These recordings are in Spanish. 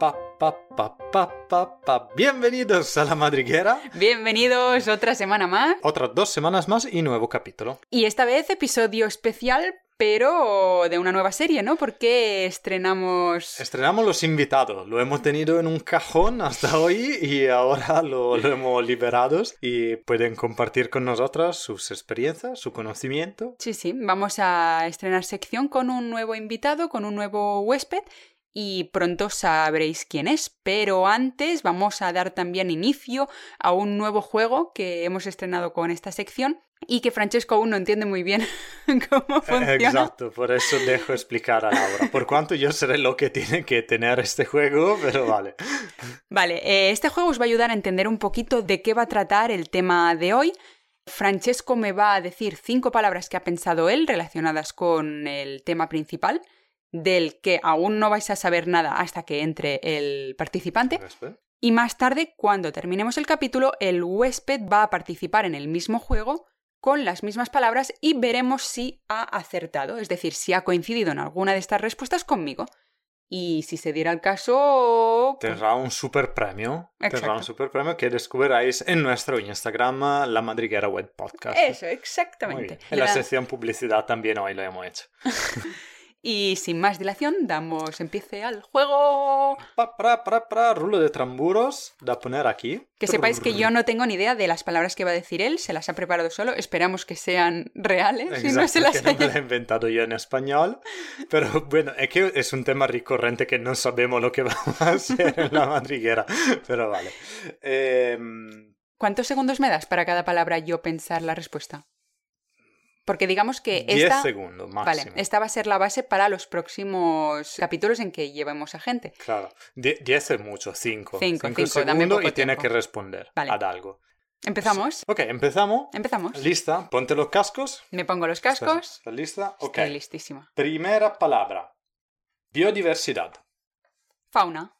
pa, pa, pa, pa, pa, pa. Bienvenidos a la madriguera. Bienvenidos otra semana más. Otras dos semanas más y nuevo capítulo. Y esta vez episodio especial, pero de una nueva serie, ¿no? Porque estrenamos... Estrenamos los invitados. Lo hemos tenido en un cajón hasta hoy y ahora lo, lo hemos liberado y pueden compartir con nosotras sus experiencias, su conocimiento. Sí, sí, vamos a estrenar sección con un nuevo invitado, con un nuevo huésped y pronto sabréis quién es. Pero antes vamos a dar también inicio a un nuevo juego que hemos estrenado con esta sección y que Francesco aún no entiende muy bien cómo funciona. Exacto, por eso dejo explicar a Laura. Por cuanto yo seré lo que tiene que tener este juego, pero vale. Vale, eh, este juego os va a ayudar a entender un poquito de qué va a tratar el tema de hoy. Francesco me va a decir cinco palabras que ha pensado él relacionadas con el tema principal del que aún no vais a saber nada hasta que entre el participante. Y más tarde, cuando terminemos el capítulo, el huésped va a participar en el mismo juego con las mismas palabras y veremos si ha acertado, es decir, si ha coincidido en alguna de estas respuestas conmigo. Y si se diera el caso... Pues Tendrá un super premio. Tendrá un super premio que descubriráis en nuestro Instagram, La Madriguera Web Podcast. Eso, exactamente. En la sección publicidad también hoy lo hemos hecho. Y sin más dilación, damos empiece al juego. Pa, pra, pra, pra, rulo de tramburos, da poner aquí. Que sepáis que yo no tengo ni idea de las palabras que va a decir él, se las ha preparado solo, esperamos que sean reales Exacto, y no se las que no me lo he inventado yo en español. Pero bueno, es que es un tema recurrente que no sabemos lo que vamos a hacer en la madriguera. Pero vale. Em, ¿Cuántos segundos me das para cada palabra yo pensar la respuesta? Porque digamos que 10 esta... segundos Vale, máximo. esta va a ser la base para los próximos capítulos en que llevemos a gente. Claro, 10 es mucho, 5. Cinco, cinco, dame segundos poco y tiene tiempo. que responder Vale. a algo. ¿Empezamos? Ok, empezamos. Empezamos. Lista, ponte los cascos. Me pongo los ¿Estás- cascos. ¿Estás lista? Ok. Estoy listísima. Primera palabra. Biodiversidad. Fauna.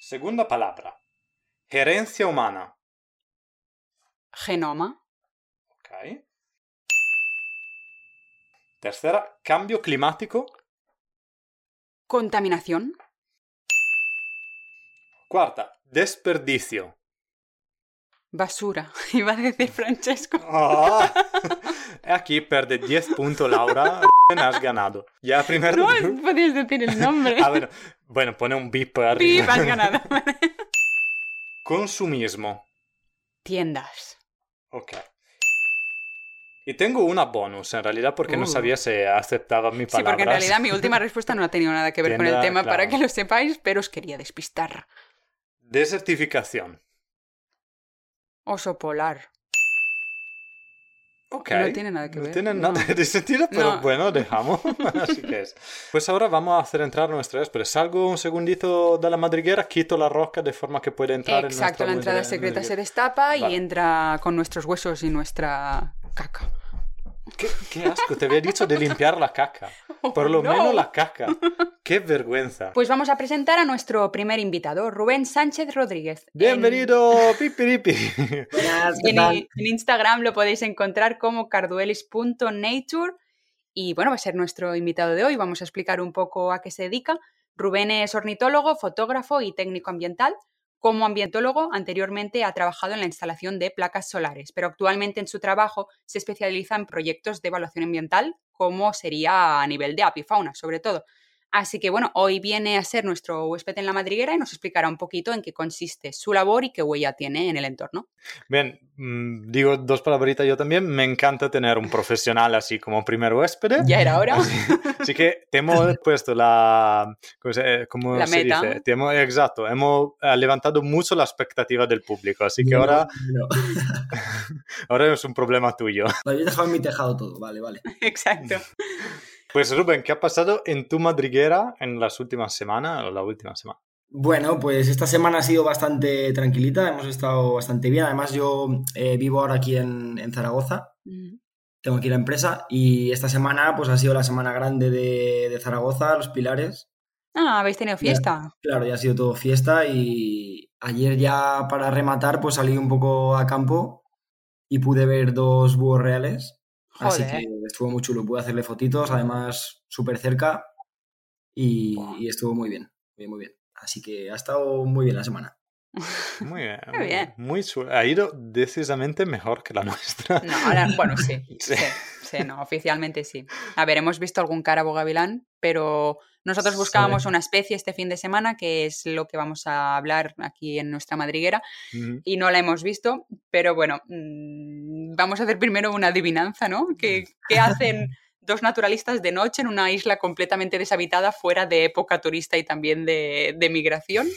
Segunda palabra. Gerencia humana. Genoma. Ok. Tercera, cambio climático. Contaminación. Cuarta, desperdicio. Basura. Iba a decir Francesco. Ah. Aquí perde 10 puntos Laura. Has ganado. Ya primero. No podías decir el nombre. Ah, bueno. bueno, pone un bip arriba. Pip, has ganado. Consumismo. Tiendas. Ok. Y tengo una bonus en realidad porque no Uh. sabía si aceptaba mi Sí, palabra. porque en realidad mi última respuesta no ha tenido nada que ver con el tema, para claro. que lo sepáis, pero os quería despistar. Desertificación. Oso polar. Ok. No tiene nada que No ver, tiene no. nada de sentido, pero No. bueno, dejamos. Así que es. Pues ahora vamos a hacer entrar nuestra pero Salgo un segundito de la madriguera, quito la roca de forma que pueda entrar en Exacto, nuestra la entrada madri- secreta se madriguera. destapa Vale. y entra con nuestros huesos y nuestra caca. ¿Qué, qué asco, te había dicho de limpiar la caca. Por lo no. menos la caca. Qué vergüenza. Pues vamos a presentar a nuestro primer invitado, Rubén Sánchez Rodríguez. Bienvenido, pipiripi. En- en Instagram lo podéis encontrar como carduelis.nature y bueno, va a ser nuestro invitado de hoy. Vamos a explicar un poco a qué se dedica. Rubén es ornitólogo, fotógrafo y técnico ambiental. Como ambientólogo, anteriormente ha trabajado en la instalación de placas solares, pero actualmente en su trabajo se especializa en proyectos de evaluación ambiental, como sería a nivel de apifauna, sobre todo. Así que bueno, hoy viene a ser nuestro huésped en la madriguera y nos explicará un poquito en qué consiste su labor y qué huella tiene en el entorno. Bien, mm, digo dos palabritas yo también. Me encanta tener un profesional así como primer huésped. Ya era hora. Así, así que te hemos puesto la... ¿Cómo se, cómo La se meta. dice? Te hemos- exacto, hemos eh, levantado mucho la expectativa del público. Así que No, ahora, no. ahora es un problema tuyo. Lo habéis dejado en mi tejado todo, vale, vale. Exacto. Pues Rubén, ¿qué ha pasado en tu madriguera en las últimas semanas o la última semana? Bueno, pues esta semana ha sido bastante tranquilita, hemos estado bastante bien. Además, yo eh, vivo ahora aquí en, en Zaragoza, tengo aquí la empresa y esta semana pues ha sido la semana grande de, de Zaragoza, Los Pilares. Ah, habéis tenido fiesta. Claro, ya ha sido todo fiesta y ayer ya para rematar pues salí un poco a campo y pude ver dos búhos reales. Así que estuvo muy chulo, pude hacerle fotitos, además súper cerca y, estuvo muy bien. bien, muy bien. Así que ha estado muy bien la semana. Muy bien. muy bien. Muy ha ido decisamente mejor que la nuestra. No, ahora, bueno, sí, sí. sí. No, oficialmente sí. A ver, hemos visto algún cárabo gavilán, pero nosotros buscábamos una especie este fin de semana, que es lo que vamos a hablar aquí en nuestra madriguera, y no la hemos visto, pero bueno, mm, vamos a hacer primero una adivinanza, ¿no? ¿Qué, qué hacen dos naturalistas de noche en una isla completamente deshabitada fuera de época turista y también de, de migración?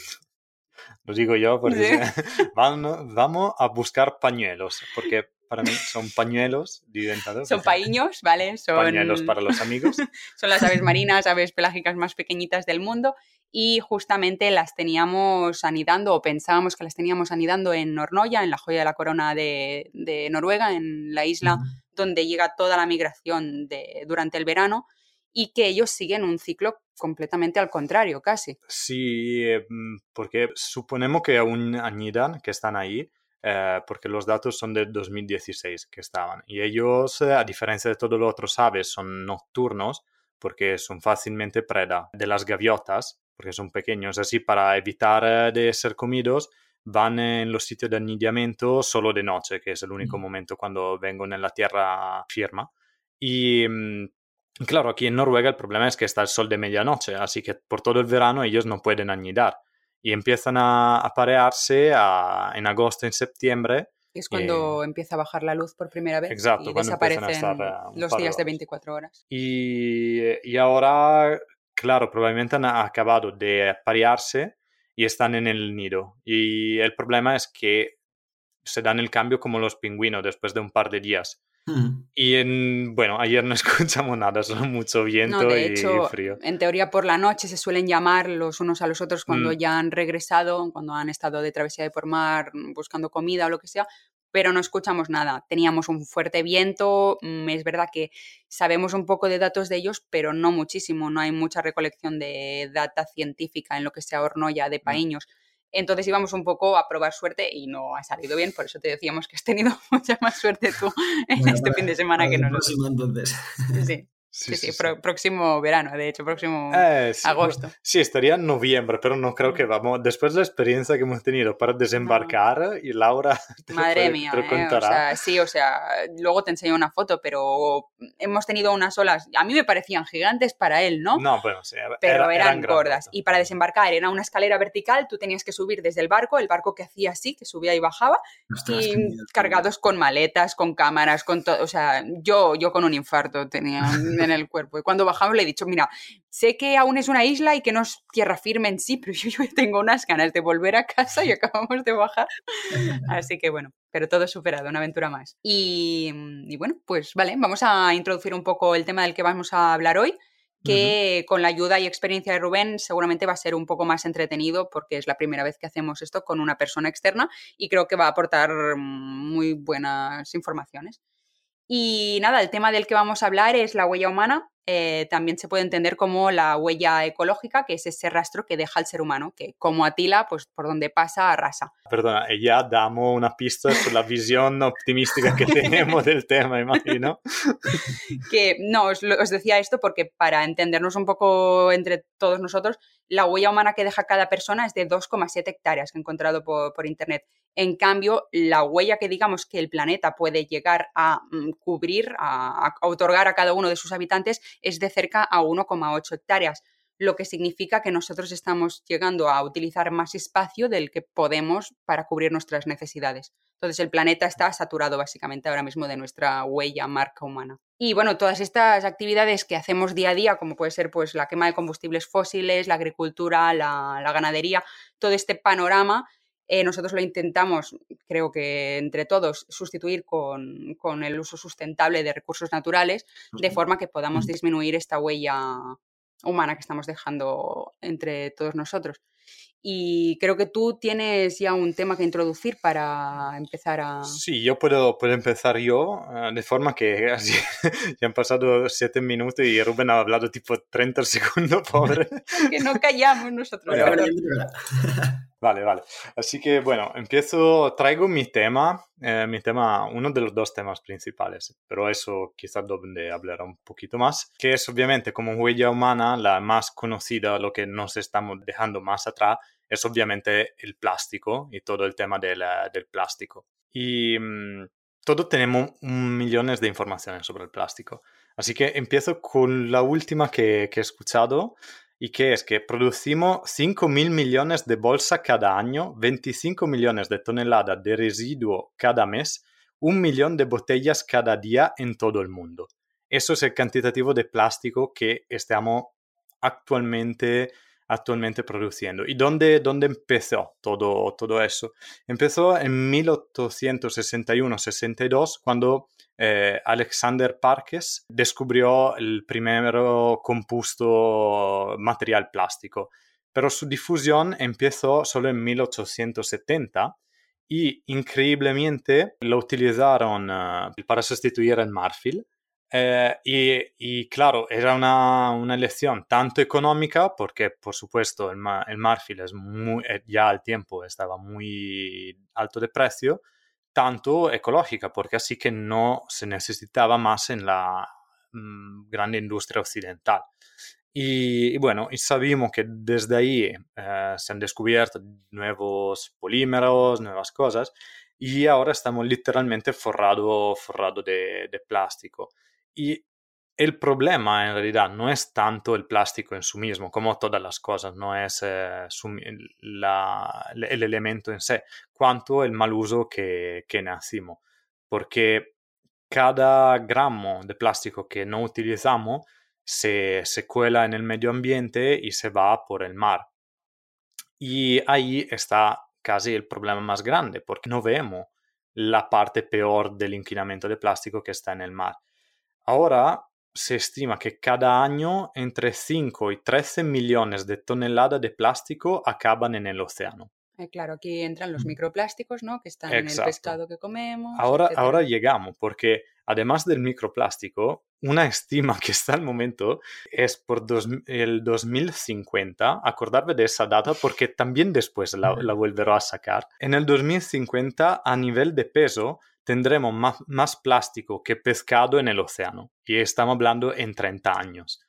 Lo digo yo porque vamos, a buscar pañuelos, porque para mí son pañuelos diventados. Son paños, ¿vale? Son pañuelos para los amigos. son las aves marinas, aves pelágicas más pequeñitas del mundo y justamente las teníamos anidando o pensábamos que las teníamos anidando en Nornoya, en la joya de la corona de, Noruega, en la isla donde llega toda la migración de, durante el verano y que ellos siguen un ciclo completamente al contrario, casi. Sí, mm, porque suponemos que aún anidan, que están ahí, eh, porque los datos son del 2016 que estaban. Y ellos, eh, a diferencia de todos los otros aves, son nocturnos porque son fácilmente preda de las gaviotas, porque son pequeños. Así, para evitar de ser comidos, van en los sitios de anidamiento solo de noche, que es el único momento cuando vengo en la tierra firma. Y mm, Claro, aquí en Noruega el problema es que está el sol de medianoche, así que por todo el verano ellos no pueden anidar y empiezan a aparearse en agosto, en septiembre. Es cuando empieza a bajar la luz por primera vez y desaparecen eh, los días de 24 horas. Y, y, ahora, claro, probablemente han acabado de aparearse y están en el nido. Y el problema es que se dan el cambio como los pingüinos después de un par de días. Y en, bueno, ayer no escuchamos nada, solo mucho viento y frío. En teoría por la noche se suelen llamar los unos a los otros cuando mm. ya han regresado, cuando han estado de travesía de por mar buscando comida o lo que sea, pero no escuchamos nada. Teníamos un fuerte viento, mm, es verdad que sabemos un poco de datos de ellos, pero no muchísimo, no hay mucha recolección de data científica en lo que sea Hornoya de mm. Entonces íbamos un poco a probar suerte y no ha salido bien, por eso te decíamos que has tenido mucha más suerte tú en este fin de semana que nosotros. entonces. Sí. Sí, sí, próximo verano, de hecho, próximo eh, agosto. Sí, estaría en noviembre, pero no creo que vamos. Después de la experiencia que hemos tenido para desembarcar, y Laura. Madre mía, eh, o sea, sí, o sea, luego te enseño una foto, pero hemos tenido unas olas, a mí me parecían gigantes para él, ¿no? No, bueno, sí, pero eran, gordas. Y para desembarcar era una escalera vertical, tú tenías que subir desde el barco, el barco que hacía así, que subía y bajaba, y cargados con maletas, con cámaras, con todo. O sea, yo, yo con un infarto tenía en el cuerpo. Y cuando bajamos le he dicho, mira, sé que aún es una isla y que no es tierra firme en sí, pero yo, tengo unas ganas de volver a casa y acabamos de bajar. Así que bueno, pero todo superado, una aventura más. Y, y bueno, pues vale, vamos a introducir un poco el tema del que vamos a hablar hoy que con la ayuda y experiencia de Rubén seguramente va a ser un poco más entretenido porque es la primera vez que hacemos esto con una persona externa y creo que va a aportar muy buenas informaciones. Y nada, el tema del que vamos a hablar es la huella humana. Eh, también se puede entender como la huella ecológica, que es ese rastro que deja el ser humano, que como Atila, pues por donde pasa, arrasa. Perdona, ya damos una pista sobre la visión optimística que tenemos del tema, imagino. que no, os, os decía esto porque para entendernos un poco entre todos nosotros, la huella humana que deja cada persona es de 2,7 hectáreas que he encontrado por, internet. En cambio, la huella que digamos que el planeta puede llegar a mm, cubrir, a, otorgar a cada uno de sus habitantes, es de cerca a 1,8 hectáreas lo que significa que nosotros estamos llegando a utilizar más espacio del que podemos para cubrir nuestras necesidades. Entonces el planeta está saturado básicamente ahora mismo de nuestra huella marca humana. Y bueno, todas estas actividades que hacemos día a día, como puede ser pues la quema de combustibles fósiles, la agricultura, la, ganadería, todo este panorama, eh, nosotros lo intentamos, creo que entre todos, sustituir con, con el uso sustentable de recursos naturales, de forma que podamos disminuir esta huella humana que estamos dejando entre todos nosotros. Y creo que tú tienes ya un tema que introducir para empezar a... Sí, yo puedo, puedo empezar yo, eh, de forma que así, ya han pasado siete minutos y Rubén ha hablado tipo 30 segundos, pobre. que no callamos nosotros. Vale, vale. Así que bueno, empiezo, traigo mi tema, eh, mi tema, uno de los dos temas principales, pero eso quizás donde hablar un poquito más, que es obviamente como huella humana la más conocida, lo que nos estamos dejando más atrás, es obviamente el plástico y todo el tema del, del plástico. Y mmm, todos tenemos millones de informaciones sobre el plástico. Así que empiezo con la última que, que he escuchado y que es que producimos 5 mil millones de bolsas cada año, 25 millones de toneladas de residuo cada mes, un millón de botellas cada día en todo el mundo. Eso es el cantitativo de plástico que estamos actualmente actualmente produciendo. ¿Y dónde, dónde empezó todo, todo eso? Empezó en 1861-62 cuando eh, Alexander Parkes descubrió el primer compuesto material plástico, pero su difusión empezó solo en 1870 y increíblemente lo utilizaron uh, para sustituir el marfil eh, y, claro, era una, elección tanto económica, porque por supuesto el, marfil eh, ya al tiempo estaba muy alto de precio, tanto ecológica, porque así que no se necesitaba más en la mmm, gran industria occidental. Y, y, bueno, y sabemos que desde ahí eh, se han descubierto nuevos polímeros, nuevas cosas, y ahora estamos literalmente forrado, forrado de, de plástico. Y el problema en realidad no es tanto el plástico en sí mismo, como todas las cosas, no es eh, su, la, el elemento en sí, cuanto el mal uso que, que hacemos. Porque cada gramo de plástico que no utilizamos se, se cuela en el medio ambiente y se va por el mar. Y ahí está casi el problema más grande, porque no vemos la parte peor del inquinamiento de plástico que está en el mar. Ahora se estima que cada año entre 5 y 13 millones de toneladas de plástico acaban en el océano. Eh, claro, aquí entran los microplásticos, ¿no? Que están Exacto. en el pescado que comemos. Ahora, ahora llegamos, porque además del microplástico, una estima que está al momento es por dos, el 2050. Acordarme de esa data porque también después la, la volveré a sacar. En el 2050, a nivel de peso, tendremos más, más, plástico que pescado en el océano. Y estamos hablando en 30 años.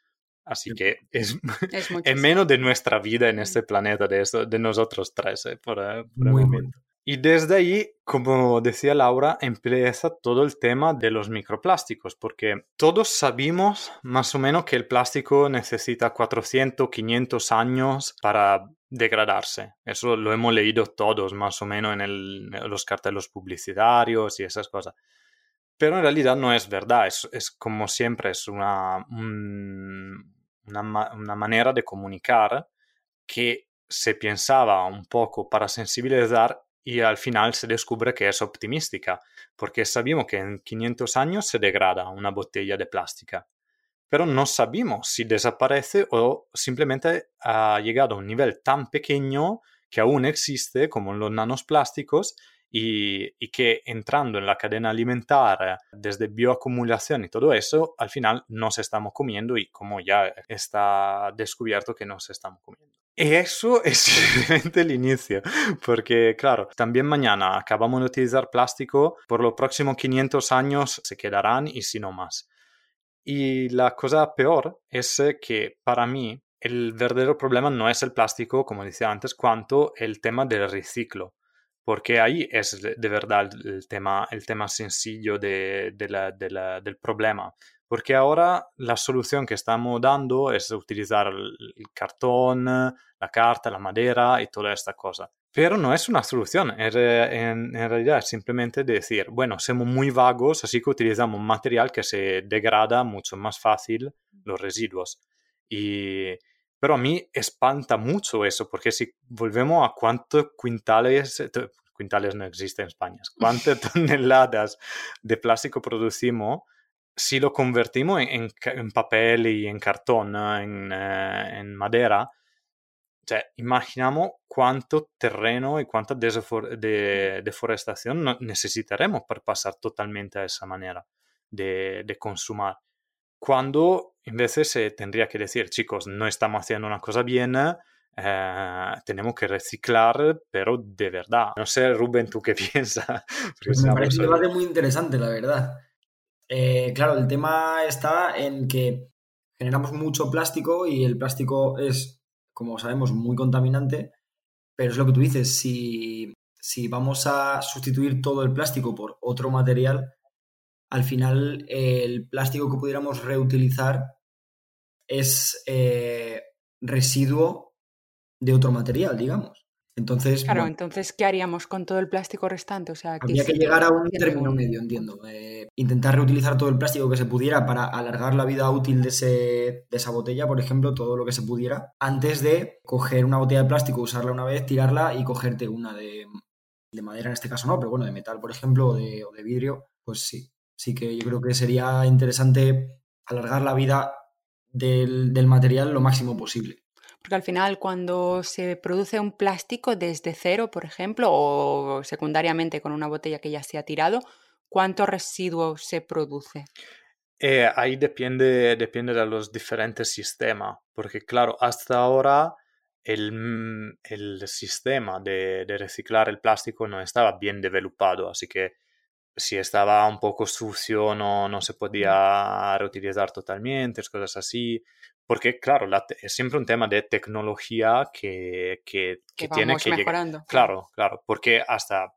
Así que es, es, es menos de nuestra vida en este planeta, de, eso, de nosotros tres, eh, por, uh, por el momento. Bueno. Y desde ahí, como decía Laura, empieza todo el tema de los microplásticos, porque todos sabemos más o menos que el plástico necesita 400, 500 años para degradarse. Eso lo hemos leído todos más o menos en, el, en los carteles publicitarios y esas cosas. Pero en realidad no es verdad, es, es como siempre, es una, un, una, una manera de comunicar que se pensaba un poco para sensibilizar y al final se descubre que es optimística, porque sabemos que en 500 años se degrada una botella de plástica, pero no sabemos si desaparece o simplemente ha llegado a un nivel tan pequeño que aún existe como los nanosplásticos y, y, que entrando en la cadena alimentar desde bioacumulación y todo eso, al final nos estamos comiendo y como ya está descubierto que nos estamos comiendo. Y eso es simplemente el inicio, porque claro, también mañana acabamos de utilizar plástico, por los próximos 500 años se quedarán y si no más. Y la cosa peor es que para mí el verdadero problema no es el plástico, como decía antes, cuanto el tema del reciclo porque ahí es de verdad el tema, el tema sencillo de, de la, de la, del problema. Porque ahora la solución que estamos dando es utilizar el cartón, la carta, la madera y toda esta cosa. Pero no es una solución, en, en, en, realidad es simplemente decir, bueno, somos muy vagos, así que utilizamos un material que se degrada mucho más fácil los residuos. Y, pero a mí espanta mucho eso, porque si volvemos a cuántos quintales, quintales no existe en España, cuántas toneladas de plástico producimos, si lo convertimos en, en, papel y en cartón, en, eh, en madera, cioè, imaginamos cuánto terreno y cuánta de deforestación necesitaremos para pasar totalmente a esa manera de, de consumar cuando en veces se tendría que decir, chicos, no estamos haciendo una cosa bien, eh, tenemos que reciclar, pero de verdad. No sé, Rubén, ¿tú qué piensas? Me parece un debate muy interesante, la verdad. Eh, claro, el tema está en que generamos mucho plástico y el plástico es, como sabemos, muy contaminante, pero es lo que tú dices, si, si vamos a sustituir todo el plástico por otro material, al final el plástico que pudiéramos reutilizar es eh, residuo de otro material, digamos. Entonces, claro, entonces, ¿qué haríamos con todo el plástico restante? O sea, habría que, llegar a un término medio, entiendo. Eh, intentar reutilizar todo el plástico que se pudiera para alargar la vida útil de, ese, de esa botella, por ejemplo, todo lo que se pudiera, antes de coger una botella de plástico, usarla una vez, tirarla y cogerte una de, madera en este caso no, pero bueno, de metal, por ejemplo, o de, o de vidrio, pues sí. Sí que yo creo que sería interesante alargar la vida del, material lo máximo posible. Porque al final, cuando se produce un plástico desde cero, por ejemplo, o secundariamente con una botella que ya se ha tirado, ¿cuánto residuo se produce? Eh, ahí depende, depende de los diferentes sistemas, porque claro, hasta ahora el, el sistema de, de, reciclar el plástico no estaba bien desarrollado, así que si estaba un poco sucio no, no se podía reutilizar totalmente, cosas así. Porque, claro, es siempre un tema de tecnología que, que, que, tiene que llegar. Claro, claro, porque hasta,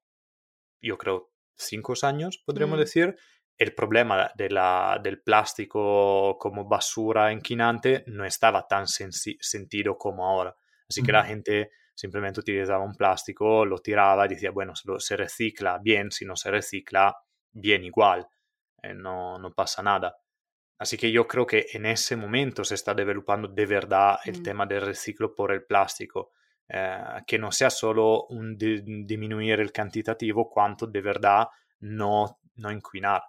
yo creo, cinco años, podríamos decir, el problema de la, del plástico como basura inquinante no estaba tan sentido como ahora. Así que la gente simplemente utilizaba un plástico, lo tiraba y decía, bueno, se, se recicla bien, si no se recicla, bien igual, eh, no, no, pasa nada. Así que yo creo que en ese momento se está desarrollando de verdad el mm. tema del reciclo por el plástico, eh, que no sea solo un disminuir el cantitativo, cuanto de verdad no, no inquinar.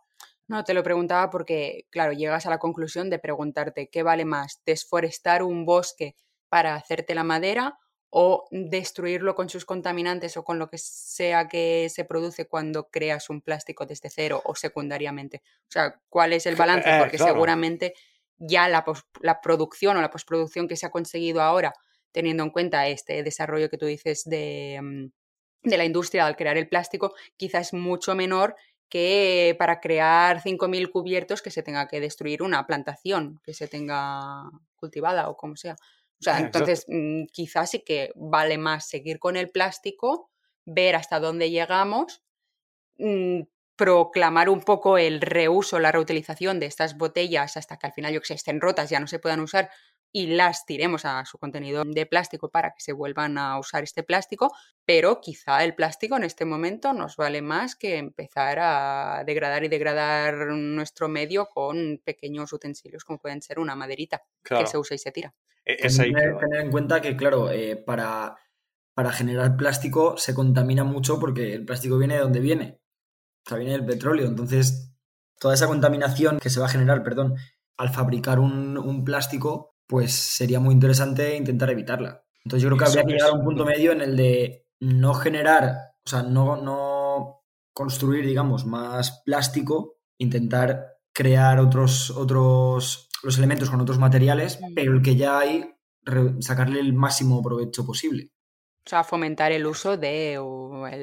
No, te lo preguntaba porque, claro, llegas a la conclusión de preguntarte qué vale más, desforestar un bosque para hacerte la madera o destruirlo con sus contaminantes o con lo que sea que se produce cuando creas un plástico desde cero o secundariamente. O sea, ¿cuál es el balance? Eh, Porque seguramente ya la, la, producción o la postproducción que se ha conseguido ahora, teniendo en cuenta este desarrollo que tú dices de, mm, de la industria al crear el plástico, quizás es mucho menor que para crear 5.000 cubiertos que se tenga que destruir una plantación que se tenga cultivada o como sea. O sea, entonces mm, quizás sí que vale más seguir con el plástico, ver hasta dónde llegamos, mm, proclamar un poco el reuso, la reutilización de estas botellas hasta que al final, yo que sé, estén rotas, ya no se puedan usar y las tiremos a su contenido de plástico para que se vuelvan a usar este plástico, pero quizá el plástico en este momento nos vale más que empezar a degradar y degradar nuestro medio con pequeños utensilios como pueden ser una maderita que se usa y se tira. E, es tener, en cuenta que, claro, eh, para, para generar plástico se contamina mucho porque el plástico viene de donde viene. O sea, viene del petróleo. Entonces, toda esa contaminación que se va a generar, perdón, al fabricar un, un plástico pues sería muy interesante intentar evitarla. Entonces yo creo que habría que llegar a un punto medio en el de no generar, o sea, no, no construir, digamos, más plástico, intentar crear otros, otros, los elementos con otros materiales, pero el que ya hay, sacarle el máximo provecho posible. O sea, fomentar el uso de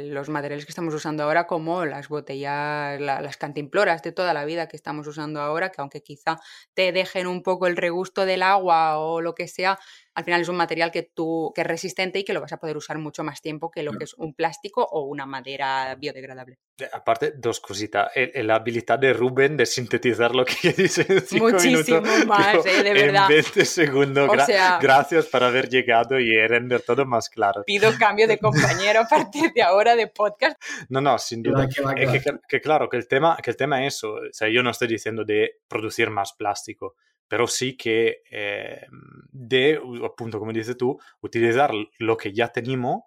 los materiales que estamos usando ahora, como las botellas, las cantimploras de toda la vida que estamos usando ahora, que aunque quizá te dejen un poco el regusto del agua o lo que sea, al final es un material que tú que es resistente y que lo vas a poder usar mucho más tiempo que lo que es un plástico o una madera biodegradable. Aparte, dos cositas. la habilidad de Rubén de sintetizar lo que dice en Muchísimo más, eh, de verdad. En 20 segundos. gracias por haber llegado y render todo más claro. Pido cambio de compañero a partir de ahora de podcast. No, no, sin duda. Que, claro, que el, tema, que el tema es eso. O sea, yo no estoy diciendo de producir más plástico pero sí que eh, de, appunto, como dices tú, utilizar lo que ya tenemos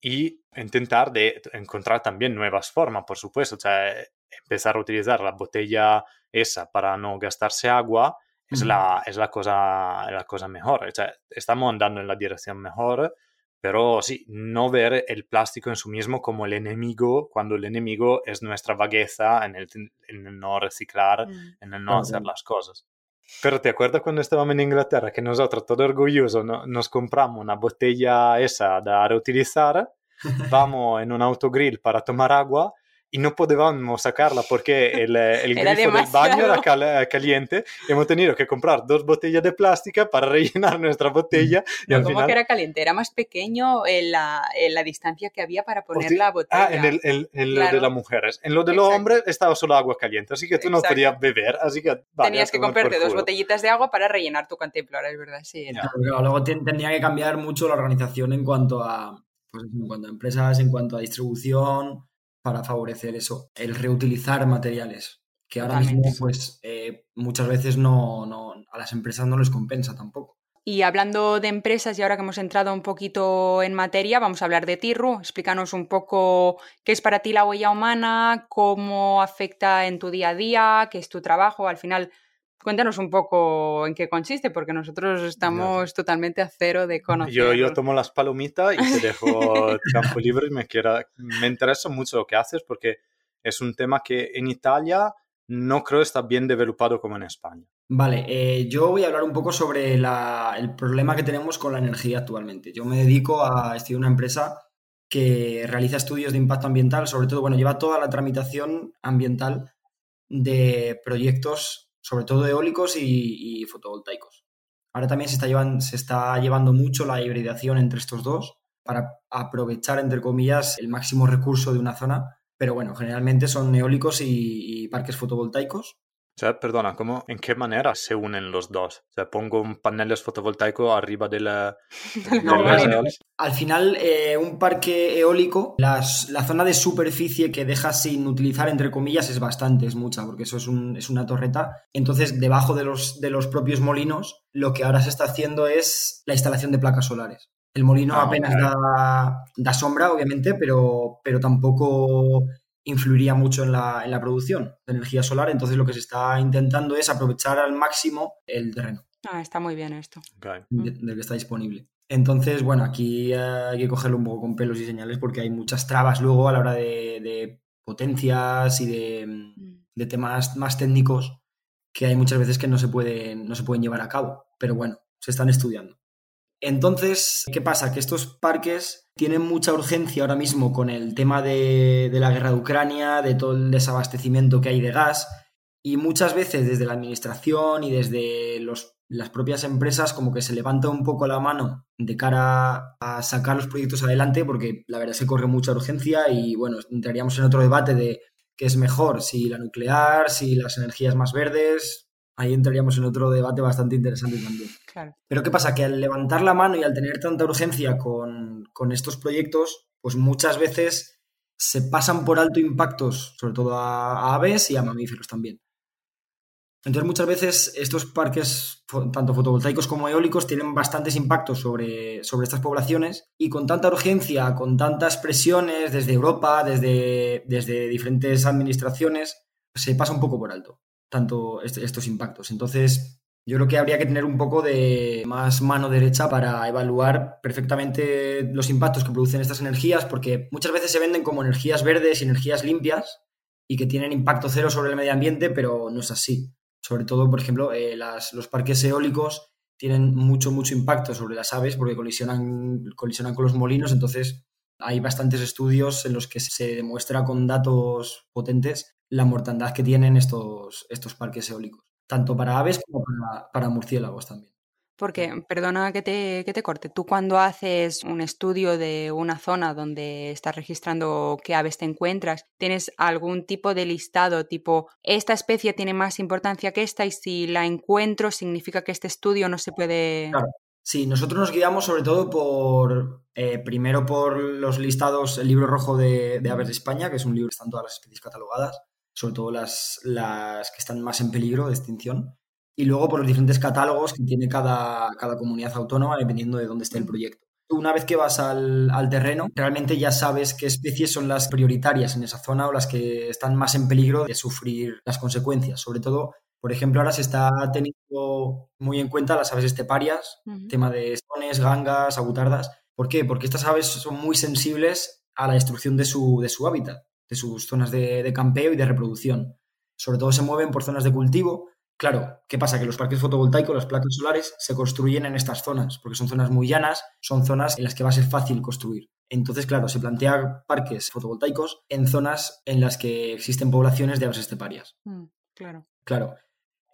y intentar de encontrar también nuevas formas, por supuesto. O sea, empezar a utilizar la botella esa para no gastarse agua es, la, es la, cosa, la cosa mejor. O sea, estamos andando en la dirección mejor, pero sí, no ver el plástico en sí mismo como el enemigo, cuando el enemigo es nuestra vagueza en el, en el no reciclar, mm. en el no hacer las cosas. Pero te acuerdas cuando estábamos en Inglaterra que nosotros, todo orgullosos, nos compramos una botella esa de reutilizar, vamos en un autogrill para tomar agua y no podíamos sacarla porque el, el grifo del baño era caliente y hemos tenido que comprar dos botellas de plástica para rellenar nuestra botella. Y al ¿Cómo que era caliente? Era más pequeño en la, en la distancia que había para poner la botella. Ah, en, el, en, lo de las mujeres. En lo de los hombres estaba solo agua caliente, así que tú no podías beber, así que... Tenías que comprarte dos botellitas de agua para rellenar tu cantimplora, es verdad, sí. luego tendría que cambiar mucho la organización en cuanto a, pues, en cuanto a empresas, en cuanto a distribución para favorecer eso, el reutilizar materiales, que ahora mismo pues eh, muchas veces no, no, a las empresas no les compensa tampoco. Y hablando de empresas, y ahora que hemos entrado un poquito en materia, vamos a hablar de Tirru. Explícanos un poco qué es para ti la huella humana, cómo afecta en tu día a día, qué es tu trabajo. Al final, Cuéntanos un poco en qué consiste, porque nosotros estamos totalmente a cero de conocer. Yo, yo tomo las palomitas y te dejo campo libre. Me, quiera, me interesa mucho lo que haces porque es un tema que en Italia no creo está bien developado como en España. Vale, eh, yo voy a hablar un poco sobre el problema que tenemos con la energía actualmente. Yo me dedico a estudiar una empresa que realiza estudios de impacto ambiental, sobre todo, bueno, lleva toda la tramitación ambiental de proyectos sobre todo eólicos y, fotovoltaicos. Ahora también se está, llevando, mucho la hibridación entre estos dos para aprovechar, entre comillas, el máximo recurso de una zona. Pero bueno, generalmente son eólicos y parques fotovoltaicos o sea, perdona, ¿cómo, ¿en qué manera se unen los dos? O sea, pongo un panel fotovoltaico arriba de la... al final, eh, un parque eólico, la zona de superficie que deja sin utilizar, entre comillas, es bastante, es mucha, porque eso es, un, es una torreta. Entonces, debajo de los, de los propios molinos, lo que ahora se está haciendo es la instalación de placas solares. El molino ah, apenas da, da, sombra, obviamente, pero, pero tampoco influiría mucho en la, en la, producción de energía solar. Entonces lo que se está intentando es aprovechar al máximo el terreno. Ah, está muy bien esto. Del que está disponible. Entonces, bueno, aquí hay que cogerlo un poco con pelos y señales porque hay muchas trabas luego a la hora de, potencias y de, mm. de, temas más técnicos que hay muchas veces que no se, pueden, no se pueden llevar a cabo. Pero bueno, se están estudiando. Entonces, ¿qué pasa? Que estos parques tienen mucha urgencia ahora mismo con el tema de, la guerra de Ucrania, de todo el desabastecimiento que hay de gas, y muchas veces desde la administración y desde las propias empresas como que se levanta un poco la mano de cara a sacar los proyectos adelante, porque la verdad se corre mucha urgencia y bueno, entraríamos en otro debate de qué es mejor, si la nuclear, si las energías más verdes, ahí entraríamos en otro debate bastante interesante también. Pero ¿qué pasa? Que al levantar la mano y al tener tanta urgencia con, estos proyectos, pues muchas veces se pasan por alto impactos, sobre todo a, aves y a mamíferos también. Entonces muchas veces estos parques, tanto fotovoltaicos como eólicos, tienen bastantes impactos sobre, sobre estas poblaciones y con tanta urgencia, con tantas presiones desde Europa, desde, desde diferentes administraciones, se pasa un poco por alto tanto estos impactos. Entonces, yo creo que habría que tener un poco de más mano derecha para evaluar perfectamente los impactos que producen estas energías, porque muchas veces se venden como energías verdes y energías limpias y que tienen impacto cero sobre el medio ambiente, pero no es así. Sobre todo, por ejemplo, eh, los parques eólicos tienen mucho, mucho impacto sobre las aves porque colisionan, colisionan con los molinos, entonces hay bastantes estudios en los que se demuestra con datos potentes la mortandad que tienen estos, estos parques eólicos, tanto para aves como para, murciélagos también. Porque, perdona que te, que te, corte, tú cuando haces un estudio de una zona donde estás registrando qué aves te encuentras, ¿tienes algún tipo de listado tipo, esta especie tiene más importancia que esta y si la encuentro significa que este estudio no se puede... Claro. Sí, nosotros nos guiamos sobre todo por, eh, primero por los listados, el libro rojo de, Aves de España, que es un libro que están todas las especies catalogadas, sobre todo las, las que están más en peligro de extinción, y luego por los diferentes catálogos que tiene cada, cada comunidad autónoma dependiendo de dónde esté el proyecto. Una vez que vas al, al, terreno, realmente ya sabes qué especies son las prioritarias en esa zona o las que están más en peligro de sufrir las consecuencias. Sobre todo, por ejemplo, ahora se está teniendo muy en cuenta las aves esteparias, tema de sones, gangas, agutardas. ¿Por qué? Porque estas aves son muy sensibles a la destrucción de su, de su hábitat de sus zonas de, campeo y de reproducción. Sobre todo se mueven por zonas de cultivo Claro, ¿qué pasa? Que los parques fotovoltaicos, las placas solares, se construyen en estas zonas, porque son zonas muy llanas, son zonas en las que va a ser fácil construir. Entonces, claro, se plantea parques fotovoltaicos en zonas en las que existen poblaciones de aves esteparias. Mm, claro. Claro.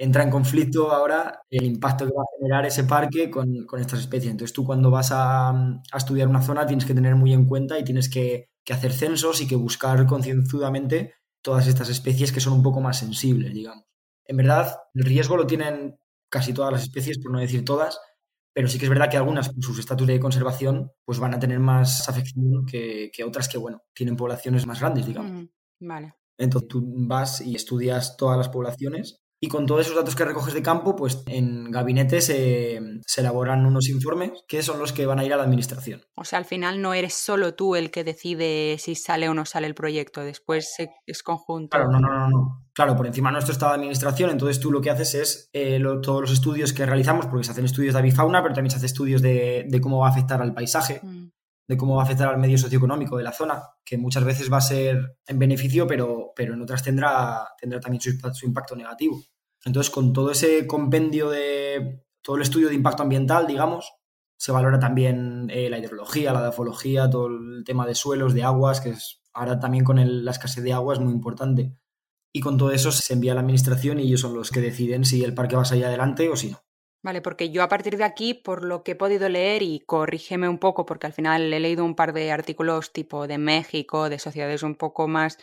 Entra en conflicto ahora el impacto que va a generar ese parque con, estas especies. Entonces, tú cuando vas a, estudiar una zona tienes que tener muy en cuenta y tienes que, que hacer censos y que buscar concienzudamente todas estas especies que son un poco más sensibles, digamos. En verdad, el riesgo lo tienen casi todas las especies, por no decir todas, pero sí que es verdad que algunas, por sus estatus de conservación, pues van a tener más afección que, otras que, bueno, tienen poblaciones más grandes, digamos. Mm, vale. Entonces tú vas y estudias todas las poblaciones y con todos esos datos que recoges de campo, pues en gabinetes se, elaboran unos informes que son los que van a ir a la administración. O sea, al final no eres solo tú el que decide si sale o no sale el proyecto, después es conjunto. Claro, no, no, no, no. Claro, por encima nuestro está la administración, entonces tú lo que haces es eh, todos los estudios que realizamos, porque se hacen estudios de avifauna, pero también se hacen estudios de, cómo va a afectar al paisaje. Mm de cómo va a afectar al medio socioeconómico de la zona, que muchas veces va a ser en beneficio, pero, pero en otras tendrá, tendrá también su, impacto negativo. Entonces, con todo ese compendio de todo el estudio de impacto ambiental, digamos, se valora también eh, la hidrología, la dafología, todo el tema de suelos, de aguas, que es ahora también con la escasez de agua es muy importante. Y con todo eso se envía a la administración y ellos son los que deciden si el parque va a salir adelante o si no. Vale, porque yo a partir de aquí, por lo que he podido leer, y corrígeme un poco, porque al final he leído un par de artículos tipo de México, de sociedades un poco más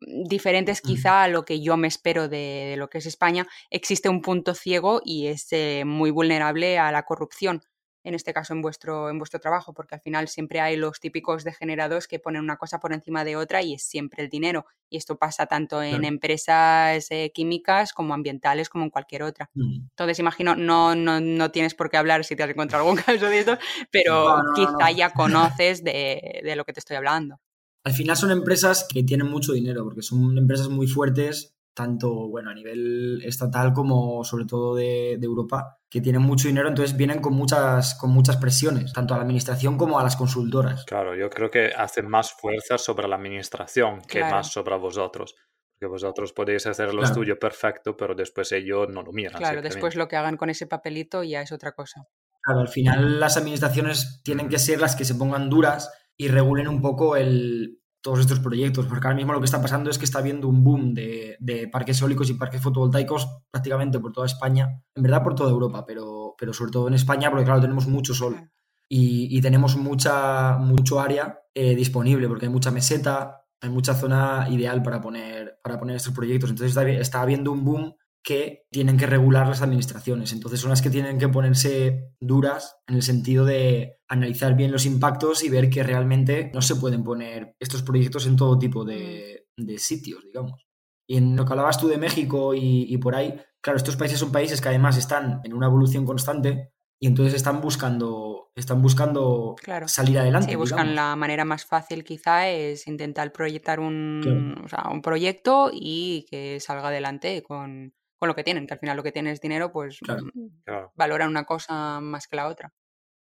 diferentes quizá a lo que yo me espero de, lo que es España, existe un punto ciego y es eh, muy vulnerable a la corrupción en este caso en vuestro, en vuestro trabajo, porque al final siempre hay los típicos degenerados que ponen una cosa por encima de otra y es siempre el dinero. Y esto pasa tanto en empresas eh, químicas como ambientales, como en cualquier otra. Entonces, imagino, no, no, no, tienes por qué hablar si te has encontrado algún caso de esto, pero quizá ya conoces de, de lo que te estoy hablando. Al final son empresas que tienen mucho dinero, porque son empresas muy fuertes tanto bueno, a nivel estatal como sobre todo de, Europa, que tienen mucho dinero, entonces vienen con muchas, con muchas presiones, tanto a la administración como a las consultoras. Claro, yo creo que hacen más fuerza sobre la administración que más sobre vosotros. Porque vosotros podéis hacer lo estudio perfecto, pero después ellos no lo miran. Claro, después lo que hagan con ese papelito ya es otra cosa. Claro, al final las administraciones tienen que ser las que se pongan duras y regulen un poco el, todos estos proyectos, porque ahora mismo lo que está pasando es que está habiendo un boom de, parques eólicos y parques fotovoltaicos prácticamente por toda España, en verdad por toda Europa, pero, pero sobre todo en España, porque claro, tenemos mucho sol y, tenemos mucha, mucho área eh, disponible, porque hay mucha meseta, hay mucha zona ideal para poner, para poner estos proyectos. Entonces está, está habiendo un boom que tienen que regular las administraciones. Entonces son las que tienen que ponerse duras en el sentido de analizar bien los impactos y ver que realmente no se pueden poner estos proyectos en todo tipo de, sitios, digamos. Y en lo que hablabas tú de México y, por ahí, claro, estos países son países que además están en una evolución constante y entonces están buscando, están buscando salir adelante. Sí, buscan la manera más fácil quizá es intentar proyectar un, un proyecto y que salga adelante con, con lo que tienen, que al final lo que tienen es dinero, pues mm, valoran una cosa más que la otra.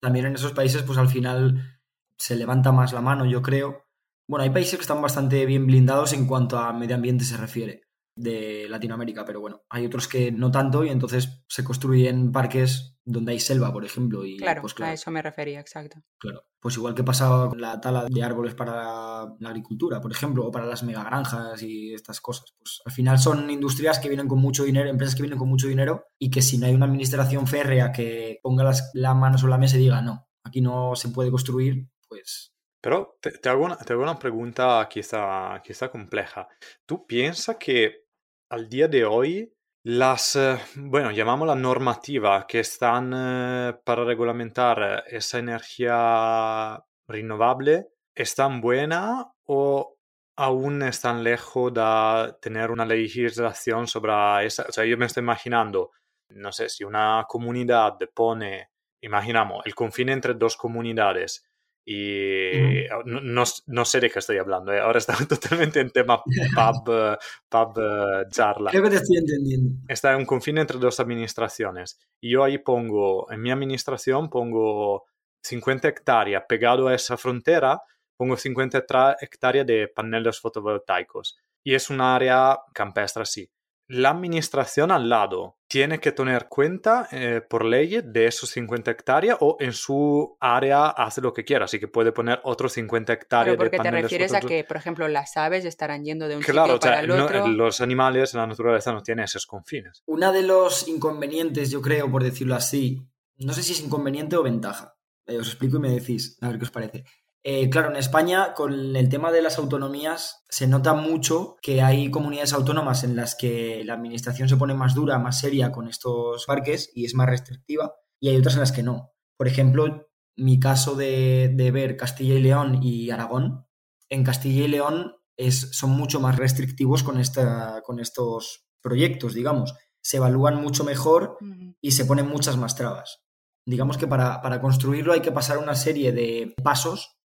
También en esos países, pues al final se levanta más la mano, yo creo. Bueno, hay países que están bastante bien blindados en cuanto a medio ambiente se refiere de Latinoamérica, pero bueno, hay otros que no tanto y entonces se construyen parques donde hay selva, por ejemplo. Y, claro, pues, a eso me refería, exacto. Claro, pues igual que pasaba con la tala de árboles para la agricultura, por ejemplo, o para las megagranjas y estas cosas. Pues al final son industrias que vienen con mucho dinero, empresas que vienen con mucho dinero y que si no hay una administración férrea que ponga las, la mano sobre la mesa y diga, no, aquí no se puede construir, pues pero te, hago una, te, hago una, pregunta quizá, quizá compleja. ¿Tú piensas que al día de hoy las, eh, bueno, llamámosla normativa que están eh, para regulamentar esa energía renovable, ¿están buena o aún están lejos de tener una legislación sobre esa? O sea, yo me estoy imaginando, no sé, si una comunidad pone, imaginamos, el confín entre dos comunidades y no, no, sé de qué estoy hablando, ¿eh? ahora estamos totalmente en tema pub, pub eh, charla. Creo que te estoy entendiendo. Está en un confín entre dos administraciones. Y yo ahí pongo, en mi administración pongo 50 hectáreas pegado a esa frontera, pongo 50 hectáreas de paneles fotovoltaicos. Y es un área campestre, sí. La administración al lado tiene que tener cuenta eh, por ley de esos 50 hectáreas o en su área hace lo que quiera, así que puede poner otros 50 hectáreas. Pero porque te refieres a que, por ejemplo, las aves estarán yendo de un sitio para el otro. los animales, la naturaleza no tiene esos confines. Uno de los inconvenientes, yo creo, por decirlo así, no sé si es inconveniente o ventaja. Eh, os explico y me decís, a ver qué os parece. Eh, claro, en España, con el tema de las autonomías, se nota mucho que hay comunidades autónomas en las que la administración se pone más dura, más seria con estos parques y es más restrictiva, y hay otras en las que no. Por ejemplo, mi caso de, ver Castilla y León y Aragón, en Castilla y León es, son mucho más restrictivos con, esta, con estos proyectos, digamos. Se evalúan mucho mejor y se ponen muchas más trabas. Digamos que para, para construirlo hay que pasar una serie de pasos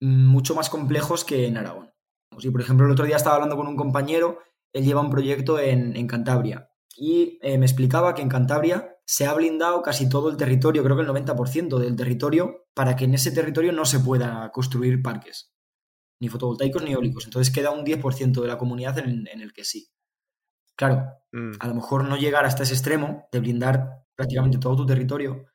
mucho más complejos que en Aragón. Si, por ejemplo, el otro día estaba hablando con un compañero, él lleva un proyecto en, Cantabria y eh, me explicaba que en Cantabria se ha blindado casi todo el territorio, creo que el 90% del territorio, para que en ese territorio no se pueda construir parques, ni fotovoltaicos ni eólicos. Entonces queda un 10% de la comunidad en, el que sí. Claro, mm. a lo mejor no llegar hasta ese extremo de blindar prácticamente todo tu territorio,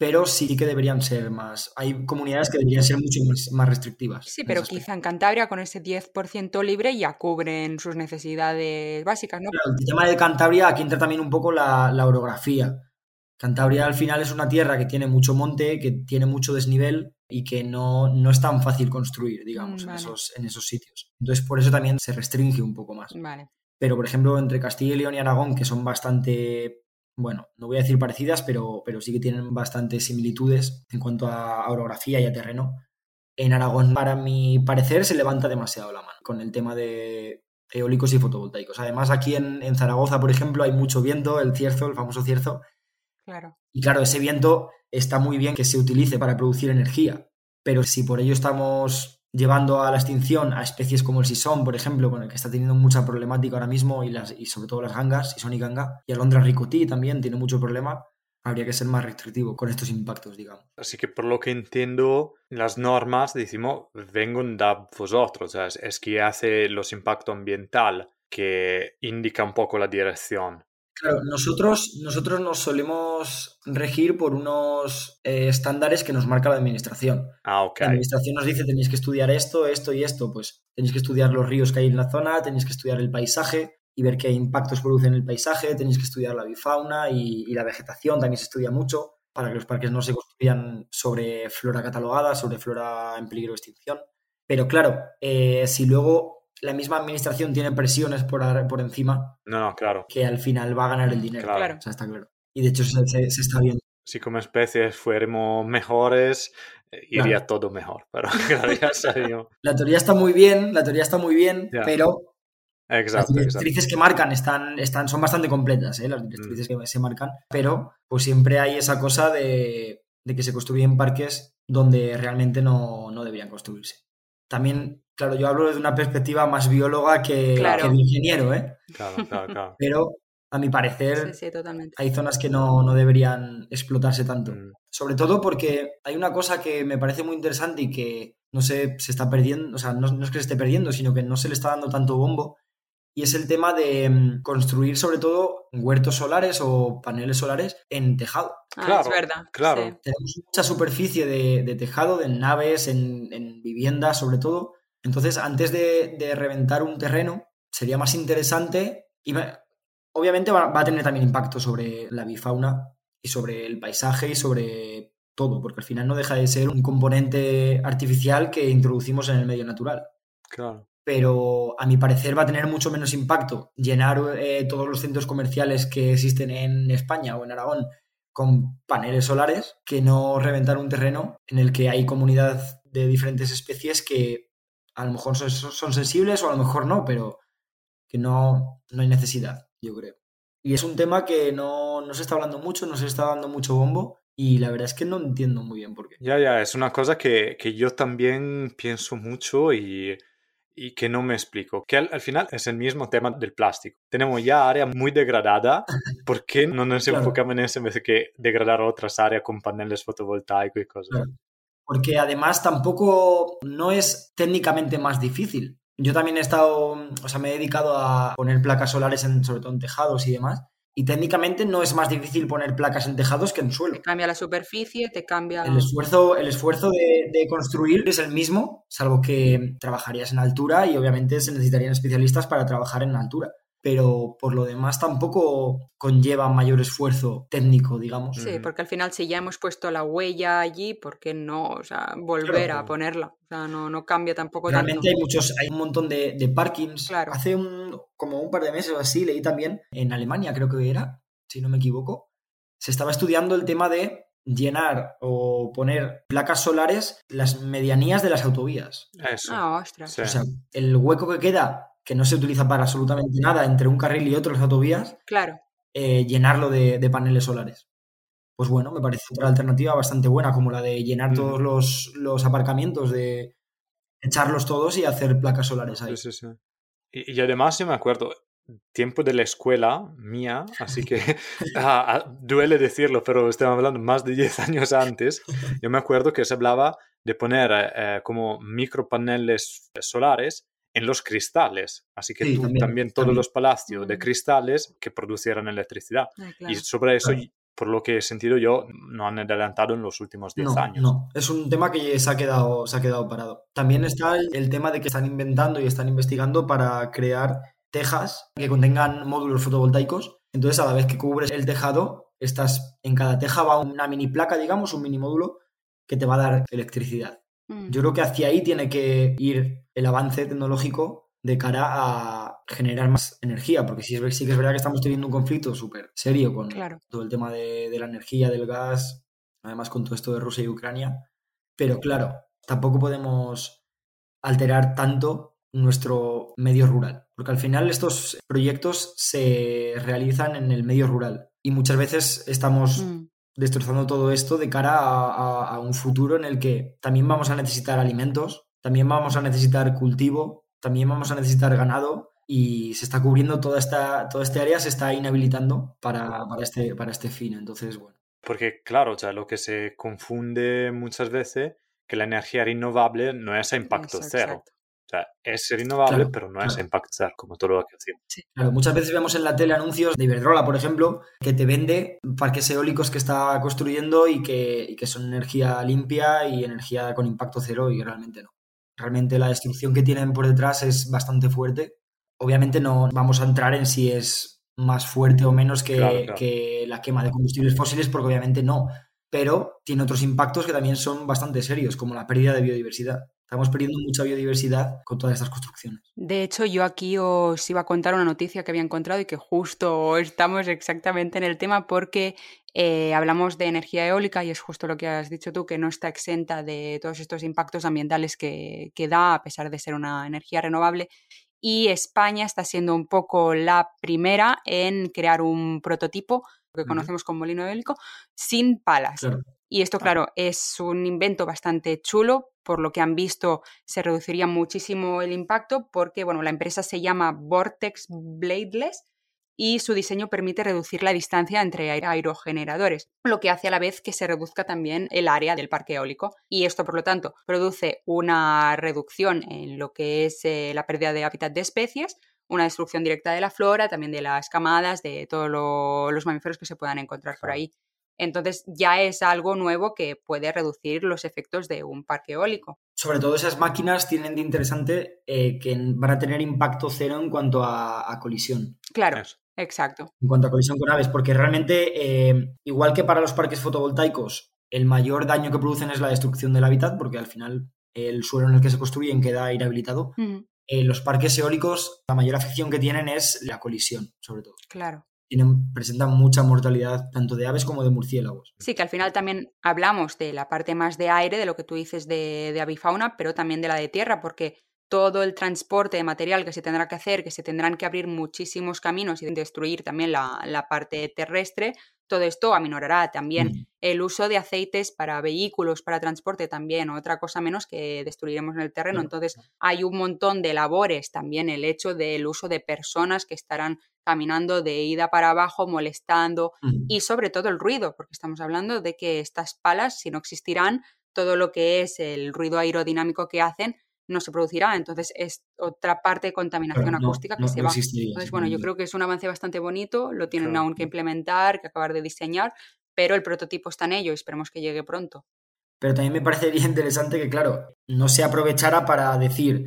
pero sí que deberían ser más. Hay comunidades que deberían ser mucho más, restrictivas. Sí, pero quizá en Cantabria con ese 10% libre ya cubren sus necesidades básicas, ¿no? el tema de Cantabria, aquí entra también un poco la, orografía. Cantabria al final es una tierra que tiene mucho monte, que tiene mucho desnivel y que no, no es tan fácil construir, digamos, en, esos, en esos sitios. Entonces, por eso también se restringe un poco más. Vale. Pero, por ejemplo, entre Castilla y León y Aragón, que son bastante bueno, no voy a decir parecidas, pero, pero sí que tienen bastantes similitudes en cuanto a orografía y a terreno. En Aragón, para mi parecer, se levanta demasiado la mano con el tema de eólicos y fotovoltaicos. Además, aquí en, Zaragoza, por ejemplo, hay mucho viento, el cierzo, el famoso cierzo. Claro. Y claro, ese viento está muy bien que se utilice para producir energía, pero si por ello estamos llevando a la extinción a especies como el sisón, por ejemplo, con el que está teniendo mucha problemática ahora mismo, y, las, y sobre todo las gangas, sisón y ganga, y Alondra ricotí también tiene mucho problema, habría que ser más restrictivo con estos impactos, digamos. Así que por lo que entiendo, las normas, decimos, vengan de vosotros, sea, es que hace los impactos ambiental que indica un poco la dirección. Claro, nosotros, nosotros nos solemos regir por unos eh, estándares que nos marca la administración. Ah, ok. La administración nos dice tenéis que estudiar esto, esto y esto. Pues tenéis que estudiar los ríos que hay en la zona, tenéis que estudiar el paisaje y ver qué impactos producen el paisaje, tenéis que estudiar la bifauna y, y la vegetación, también se estudia mucho para que los parques no se construyan sobre flora catalogada, sobre flora en peligro de extinción. Pero claro, eh, si luego la misma administración tiene presiones por, por encima. No, no, claro. Que al final va a ganar el dinero. Claro. O sea, está claro. Y de hecho se, está viendo. Si como especies fuéramos mejores, eh, iría todo mejor. Pero La teoría está muy bien, la teoría está muy bien, pero Exacto, las directrices que marcan están, están, son bastante completas, ¿eh? las directrices mm. que se marcan, pero pues siempre hay esa cosa de, de que se construyen parques donde realmente no, no deberían construirse. También Claro, yo hablo desde una perspectiva más bióloga que, de ingeniero, ¿eh? Claro, claro, claro. Pero a mi parecer hay zonas que no, deberían explotarse tanto. Mm. Sobre todo porque hay una cosa que me parece muy interesante y que no sé, se está perdiendo, o sea, no, es que se esté perdiendo, sino que no se le está dando tanto bombo, y es el tema de mm, construir sobre todo huertos solares o paneles solares en tejado. Ah, claro, es verdad. Claro. Tenemos mucha superficie de, tejado, en naves, en, en viviendas sobre todo, entonces, antes de, reventar un terreno, sería más interesante y obviamente va, a tener también impacto sobre la bifauna y sobre el paisaje y sobre todo, porque al final no deja de ser un componente artificial que introducimos en el medio natural. Claro. Pero a mi parecer va a tener mucho menos impacto llenar eh, todos los centros comerciales que existen en España o en Aragón con paneles solares que no reventar un terreno en el que hay comunidad de diferentes especies que a lo mejor son, sensibles o a lo mejor no, pero que no, no hay necesidad, yo creo. Y es un tema que no, se está hablando mucho, no se está dando mucho bombo y la verdad es que no entiendo muy bien por qué. Ya, ya, es una cosa que, yo también pienso mucho y, que no me explico. Que al, final es el mismo tema del plástico. Tenemos ya área muy degradada, ¿por qué no nos enfocamos en eso en vez de que degradar otras áreas con paneles fotovoltaicos y cosas? Porque además tampoco no es técnicamente más difícil. Yo también he estado, o sea, me he dedicado a poner placas solares, en, sobre todo en tejados y demás. Y técnicamente no es más difícil poner placas en tejados que en suelo. Te cambia la superficie, te cambia... El esfuerzo, el esfuerzo de, de, construir es el mismo, salvo que trabajarías en altura y obviamente se necesitarían especialistas para trabajar en altura pero por lo demás tampoco conlleva mayor esfuerzo técnico, digamos. Sí, porque al final si ya hemos puesto la huella allí, ¿por qué no? O sea, volver a ponerla. O sea, no, no cambia tampoco Realmente hay muchos, hay un montón de, de parkings. Claro. Hace un, como un par de meses o así leí también, en Alemania creo que era, si no me equivoco, se estaba estudiando el tema de llenar o poner placas solares las medianías de las autovías. Eso. Ah, ostras. O sea, el hueco que queda que no se utiliza para absolutamente nada entre un carril y otro, las autovías, claro. Eh, llenarlo de, paneles solares. Pues bueno, me parece otra alternativa bastante buena, como la de llenar todos los, los, aparcamientos, de echarlos todos y hacer placas solares ahí. Sí, sí, sí. Y, y además yo me acuerdo, tiempo de la escuela mía, así que ah, ah, duele decirlo, pero estamos hablando más de 10 años antes, yo me acuerdo que se hablaba de poner eh, eh, como micropaneles solares en los cristales. Así que tú, también, todos los palacios de mm. cristales que producieran electricidad. Y sobre eso, por lo que he sentido yo, no han adelantado en los últimos 10 años. No, es un tema que se ha quedado, se ha quedado parado. También está el, tema de que están inventando y están investigando para crear tejas que contengan módulos fotovoltaicos. Entonces, a la vez que cubres el tejado, estás en cada teja va una mini placa, digamos, un mini módulo que te va a dar electricidad. Mm. Yo creo que hacia ahí tiene que ir el avance tecnológico de cara a generar más energía, porque sí, sí que es verdad que estamos teniendo un conflicto súper serio con todo el tema de, la energía, del gas, además con todo esto de Rusia y Ucrania, pero claro, tampoco podemos alterar tanto nuestro medio rural, porque al final estos proyectos se realizan en el medio rural y muchas veces estamos mm. destrozando todo esto de cara a, un futuro en el que también vamos a necesitar alimentos, también vamos a necesitar cultivo, también vamos a necesitar ganado y se está cubriendo toda esta, toda este área, se está inhabilitando para, este, para este fin. Entonces, bueno. Porque, claro, o lo que se confunde muchas veces que la energía renovable no es a impacto cero sea, es renovable, pero no es impactar como todo lo que hacemos. Sí, claro. Muchas veces vemos en la tele anuncios de Iberdrola, por ejemplo, que te vende parques eólicos que está construyendo y que, que son energía limpia y energía con impacto cero y realmente no. Realmente la destrucción que tienen por detrás es bastante fuerte. Obviamente no vamos a entrar en si es más fuerte o menos que, que la quema de combustibles fósiles, porque obviamente no. Pero tiene otros impactos que también son bastante serios, como la pérdida de biodiversidad. Estamos perdiendo mucha biodiversidad con todas estas construcciones. De hecho, yo aquí os iba a contar una noticia que había encontrado y que justo estamos exactamente en el tema porque eh, hablamos de energía eólica y es justo lo que has dicho tú, que no está exenta de todos estos impactos ambientales que, que da a pesar de ser una energía renovable. Y España está siendo un poco la primera en crear un prototipo que conocemos como molino eólico sin palas. Y esto, claro, es un invento bastante chulo por lo que han visto, se reduciría muchísimo el impacto porque, bueno, la empresa se llama Vortex Bladeless y su diseño permite reducir la distancia entre aerogeneradores, lo que hace a la vez que se reduzca también el área del parque eólico. Y esto, por lo tanto, produce una reducción en lo que es eh, la pérdida de hábitat de especies, una destrucción directa de la flora, también de las camadas, de todos los mamíferos que se puedan encontrar por ahí. Entonces ya es algo nuevo que puede reducir los efectos de un parque eólico. Sobre todo esas máquinas tienen de interesante eh, que van a tener impacto cero en cuanto a, colisión. Claro. Exacto. En cuanto a colisión con aves, porque realmente, eh, igual que para los parques fotovoltaicos, el mayor daño que producen es la destrucción del hábitat, porque al final el suelo en el que se construyen queda inhabilitado. Eh, los parques eólicos, la mayor afección que tienen es la colisión, sobre todo. Claro tienen, presentan mucha mortalidad tanto de aves como de murciélagos. Sí, que al final también hablamos de la parte más de aire, de lo que tú dices de, de avifauna, pero también de la de tierra, porque todo el transporte de material que se tendrá que hacer, que se tendrán que abrir muchísimos caminos y destruir también la, la parte terrestre, todo esto aminorará también el uso de aceites para vehículos, para transporte también, otra cosa menos que destruiremos en el terreno. Entonces, hay un montón de labores también, el hecho del uso de personas que estarán caminando de ida para abajo, molestando y sobre todo el ruido, porque estamos hablando de que estas palas, si no existirán, todo lo que es el ruido aerodinámico que hacen no se producirá. Entonces es otra parte de contaminación acústica que se va. Entonces, bueno, yo creo que es un avance bastante bonito, lo tienen aún que implementar, que acabar de diseñar, pero el prototipo está en ello y esperemos que llegue pronto. Pero también me parecería interesante que, claro, no se aprovechara para decir,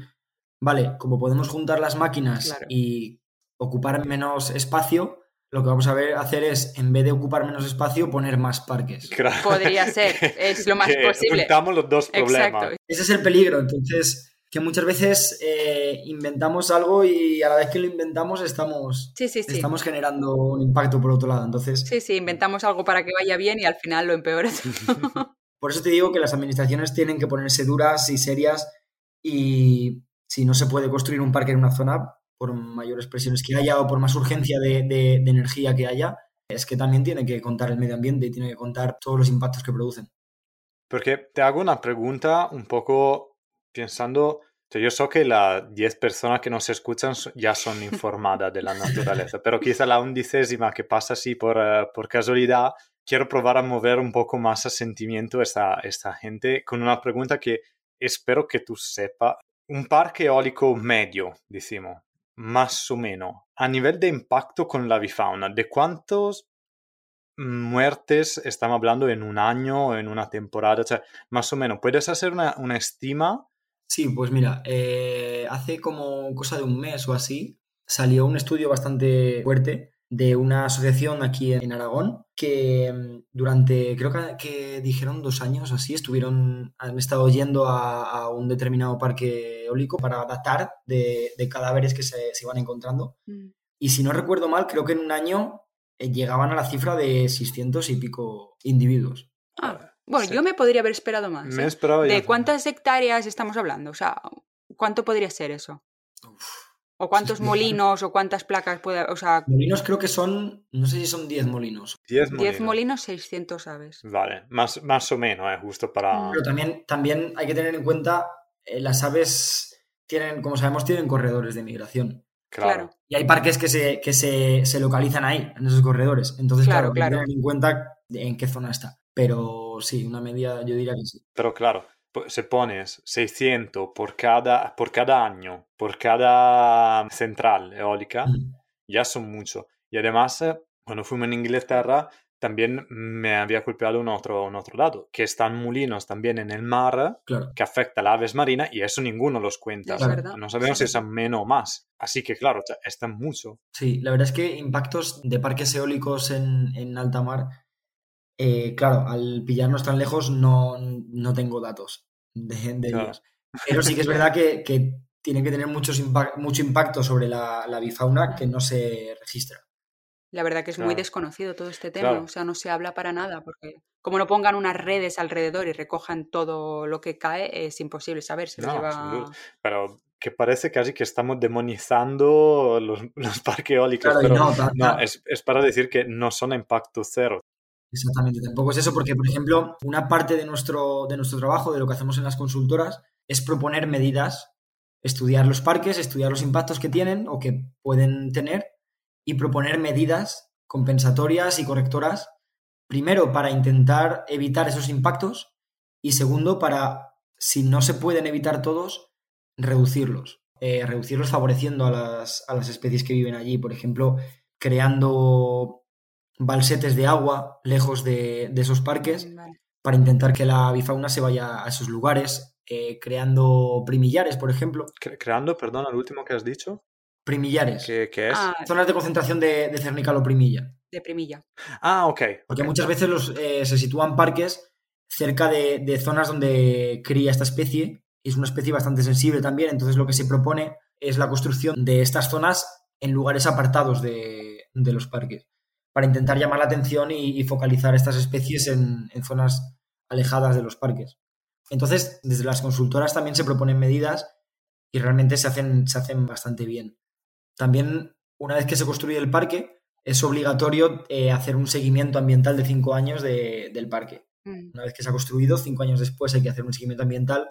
vale, como podemos juntar las máquinas y ocupar menos espacio, lo que vamos a ver, hacer es, en vez de ocupar menos espacio, poner más parques. Podría ser, es lo más posible. Juntamos los dos problemas. Ese es el peligro, entonces que muchas veces eh, inventamos algo y a la vez que lo inventamos estamos, estamos generando un impacto por otro lado. Entonces, sí, sí, inventamos algo para que vaya bien y al final lo empeora. por eso te digo que las administraciones tienen que ponerse duras y serias y si no se puede construir un parque en una zona, por mayores presiones que haya o por más urgencia de, energía que haya, es que también tiene que contar el medio ambiente y tiene que contar todos los impactos que producen. Porque te hago una pregunta un poco pensando, yo sé que las 10 personas que nos escuchan ya son informadas de la naturaleza, pero quizá la undicésima que pasa así por, eh, por casualidad, quiero probar a mover un poco más el sentimiento a esta, esta gente con una pregunta que espero que tú sepas. Un parque eólico medio, decimos, más o menos, a nivel de impacto con la bifauna, ¿de cuántos muertes estamos hablando en un año o en una temporada? O sea, más o menos, ¿puedes hacer una, estima? Sí, pues mira, eh, hace como cosa de un mes o así, salió un estudio bastante fuerte de una asociación aquí en Aragón que mm, durante, creo que, dijeron dos años así, estuvieron, han estado yendo a, un determinado parque eólico para datar de, cadáveres que se, iban encontrando. Mm. Y si no recuerdo mal, creo que en un año eh, llegaban a la cifra de 600 y pico individuos. Ah, bueno, yo me podría haber esperado más. Me ¿eh? ¿De cuántas hectáreas estamos hablando? O sea, ¿cuánto podría ser eso? ¿O cuántos molinos o cuántas placas puede o sea... Molinos creo que son, no sé si son 10 molinos. 10 molinos. 10 molinos, 600 aves. Vale, más, más o menos, ¿eh? justo para... Pero también, también hay que tener en cuenta, eh, las aves tienen, como sabemos, tienen corredores de migración. Claro. Y hay parques que se, que se, se localizan ahí, en esos corredores. Entonces, claro, hay que tener en cuenta en qué zona está. Pero sí, una media yo diría que sí. Pero claro, se pones 600 por cada, por cada año, por cada central eólica, ya son mucho. Y además, eh, cuando fuimos en Inglaterra, también me había golpeado un otro, un otro lado, que están molinos también en el mar, que afecta a las aves marinas y eso ninguno los cuenta. No sabemos si son menos o más. Así que, claro, están mucho. Sí, la verdad es que impactos de parques eólicos en, en alta mar eh, claro, al pillarnos tan lejos no, tengo datos de, ellos. Pero sí que es verdad que, que tiene que tener mucho impacto sobre la, bifauna que no se registra. La verdad que es muy desconocido todo este tema, o sea, no se habla para nada, porque como no pongan unas redes alrededor y recojan todo lo que cae, es imposible saber. Se Pero que parece casi que estamos demonizando los, los parques eólicos, pero no, es, es, para decir que no son impacto cero. Exactamente, tampoco es eso, porque, por ejemplo, una parte de nuestro, de nuestro trabajo, de lo que hacemos en las consultoras, es proponer medidas, estudiar los parques, estudiar los impactos que tienen o que pueden tener y proponer medidas compensatorias y correctoras, primero para intentar evitar esos impactos y segundo para, si no se pueden evitar todos, reducirlos. Eh, reducirlos favoreciendo a las, a las especies que viven allí, por ejemplo, creando balsetes de agua lejos de, esos parques para intentar que la bifauna se vaya a esos lugares, eh, creando primillares, por ejemplo. creando, perdón, el último que has dicho. Primillares. ¿Qué, es? Ah, Zonas de concentración de, de cernicaloprimilla. De primilla. Ah, ok. Porque muchas veces los, eh, se sitúan parques cerca de, de, zonas donde cría esta especie. Y es una especie bastante sensible también. Entonces lo que se propone es la construcción de estas zonas en lugares apartados de, de los parques para intentar llamar la atención y, focalizar estas especies en, zonas alejadas de los parques. Entonces, desde las consultoras también se proponen medidas y realmente se hacen, se hacen bastante bien. También, una vez que se construye el parque, es obligatorio eh, hacer un seguimiento ambiental de cinco años del parque. Mm. Una vez que se ha construido, cinco años después hay que hacer un seguimiento ambiental,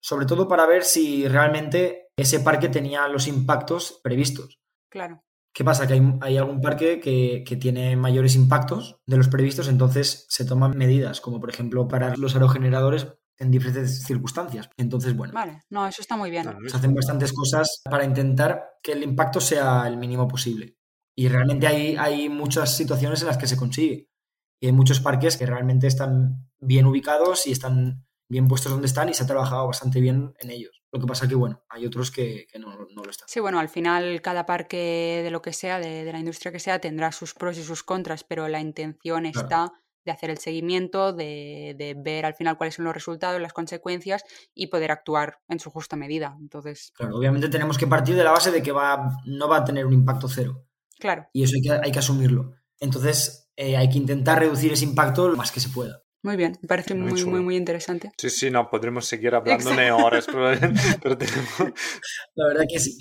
sobre todo para ver si realmente ese parque tenía los impactos previstos. Claro. ¿Qué pasa? Que hay, algún parque que, tiene mayores impactos de los previstos, entonces se toman medidas, como por ejemplo para los aerogeneradores en diferentes circunstancias. Entonces, bueno. Vale, no, eso está muy bien. se hacen bastantes cosas para intentar que el impacto sea el mínimo posible. Y realmente hay, hay muchas situaciones en las que se consigue. Y hay muchos parques que realmente están bien ubicados y están bien puestos donde están y se ha trabajado bastante bien en ellos. Lo que pasa que, bueno, hay otros que, no, lo están. Sí, bueno, al final cada parque de lo que sea, de, la industria que sea, tendrá sus pros y sus contras, pero la intención está de hacer el seguimiento, de, de, ver al final cuáles son los resultados, las consecuencias y poder actuar en su justa medida. Entonces. Claro, obviamente tenemos que partir de la base de que va, no va a tener un impacto cero. Claro. Y eso hay que, hay que asumirlo. Entonces, eh, hay que intentar reducir ese impacto lo más que se pueda. Muy bien, me parece muy, muy, muy, interesante. Sí, sí, no, podremos seguir hablando de horas, pero, tenemos... La verdad que sí.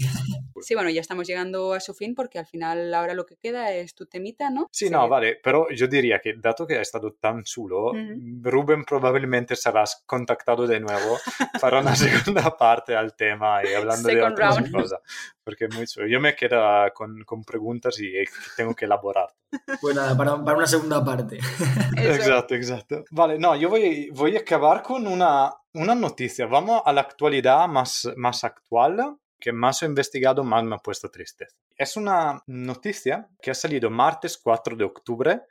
Sí, bueno, ya estamos llegando a su fin porque al final ahora lo que queda es tu temita, ¿no? Sí, no, vale, pero yo diría que dado que ha estado tan chulo, Rubén probablemente serás contactado de nuevo para una segunda parte al tema y hablando de otras cosas. Porque muy chulo. Yo me quedo con, con preguntas y tengo que elaborar. Pues nada, para, para una segunda parte. Exacto, exacto. Vale, no, yo voy, voy a acabar con una, una noticia. Vamos a la actualidad más, más actual que más he investigado, más me ha puesto tristeza. Es una noticia que ha salido martes 4 de octubre.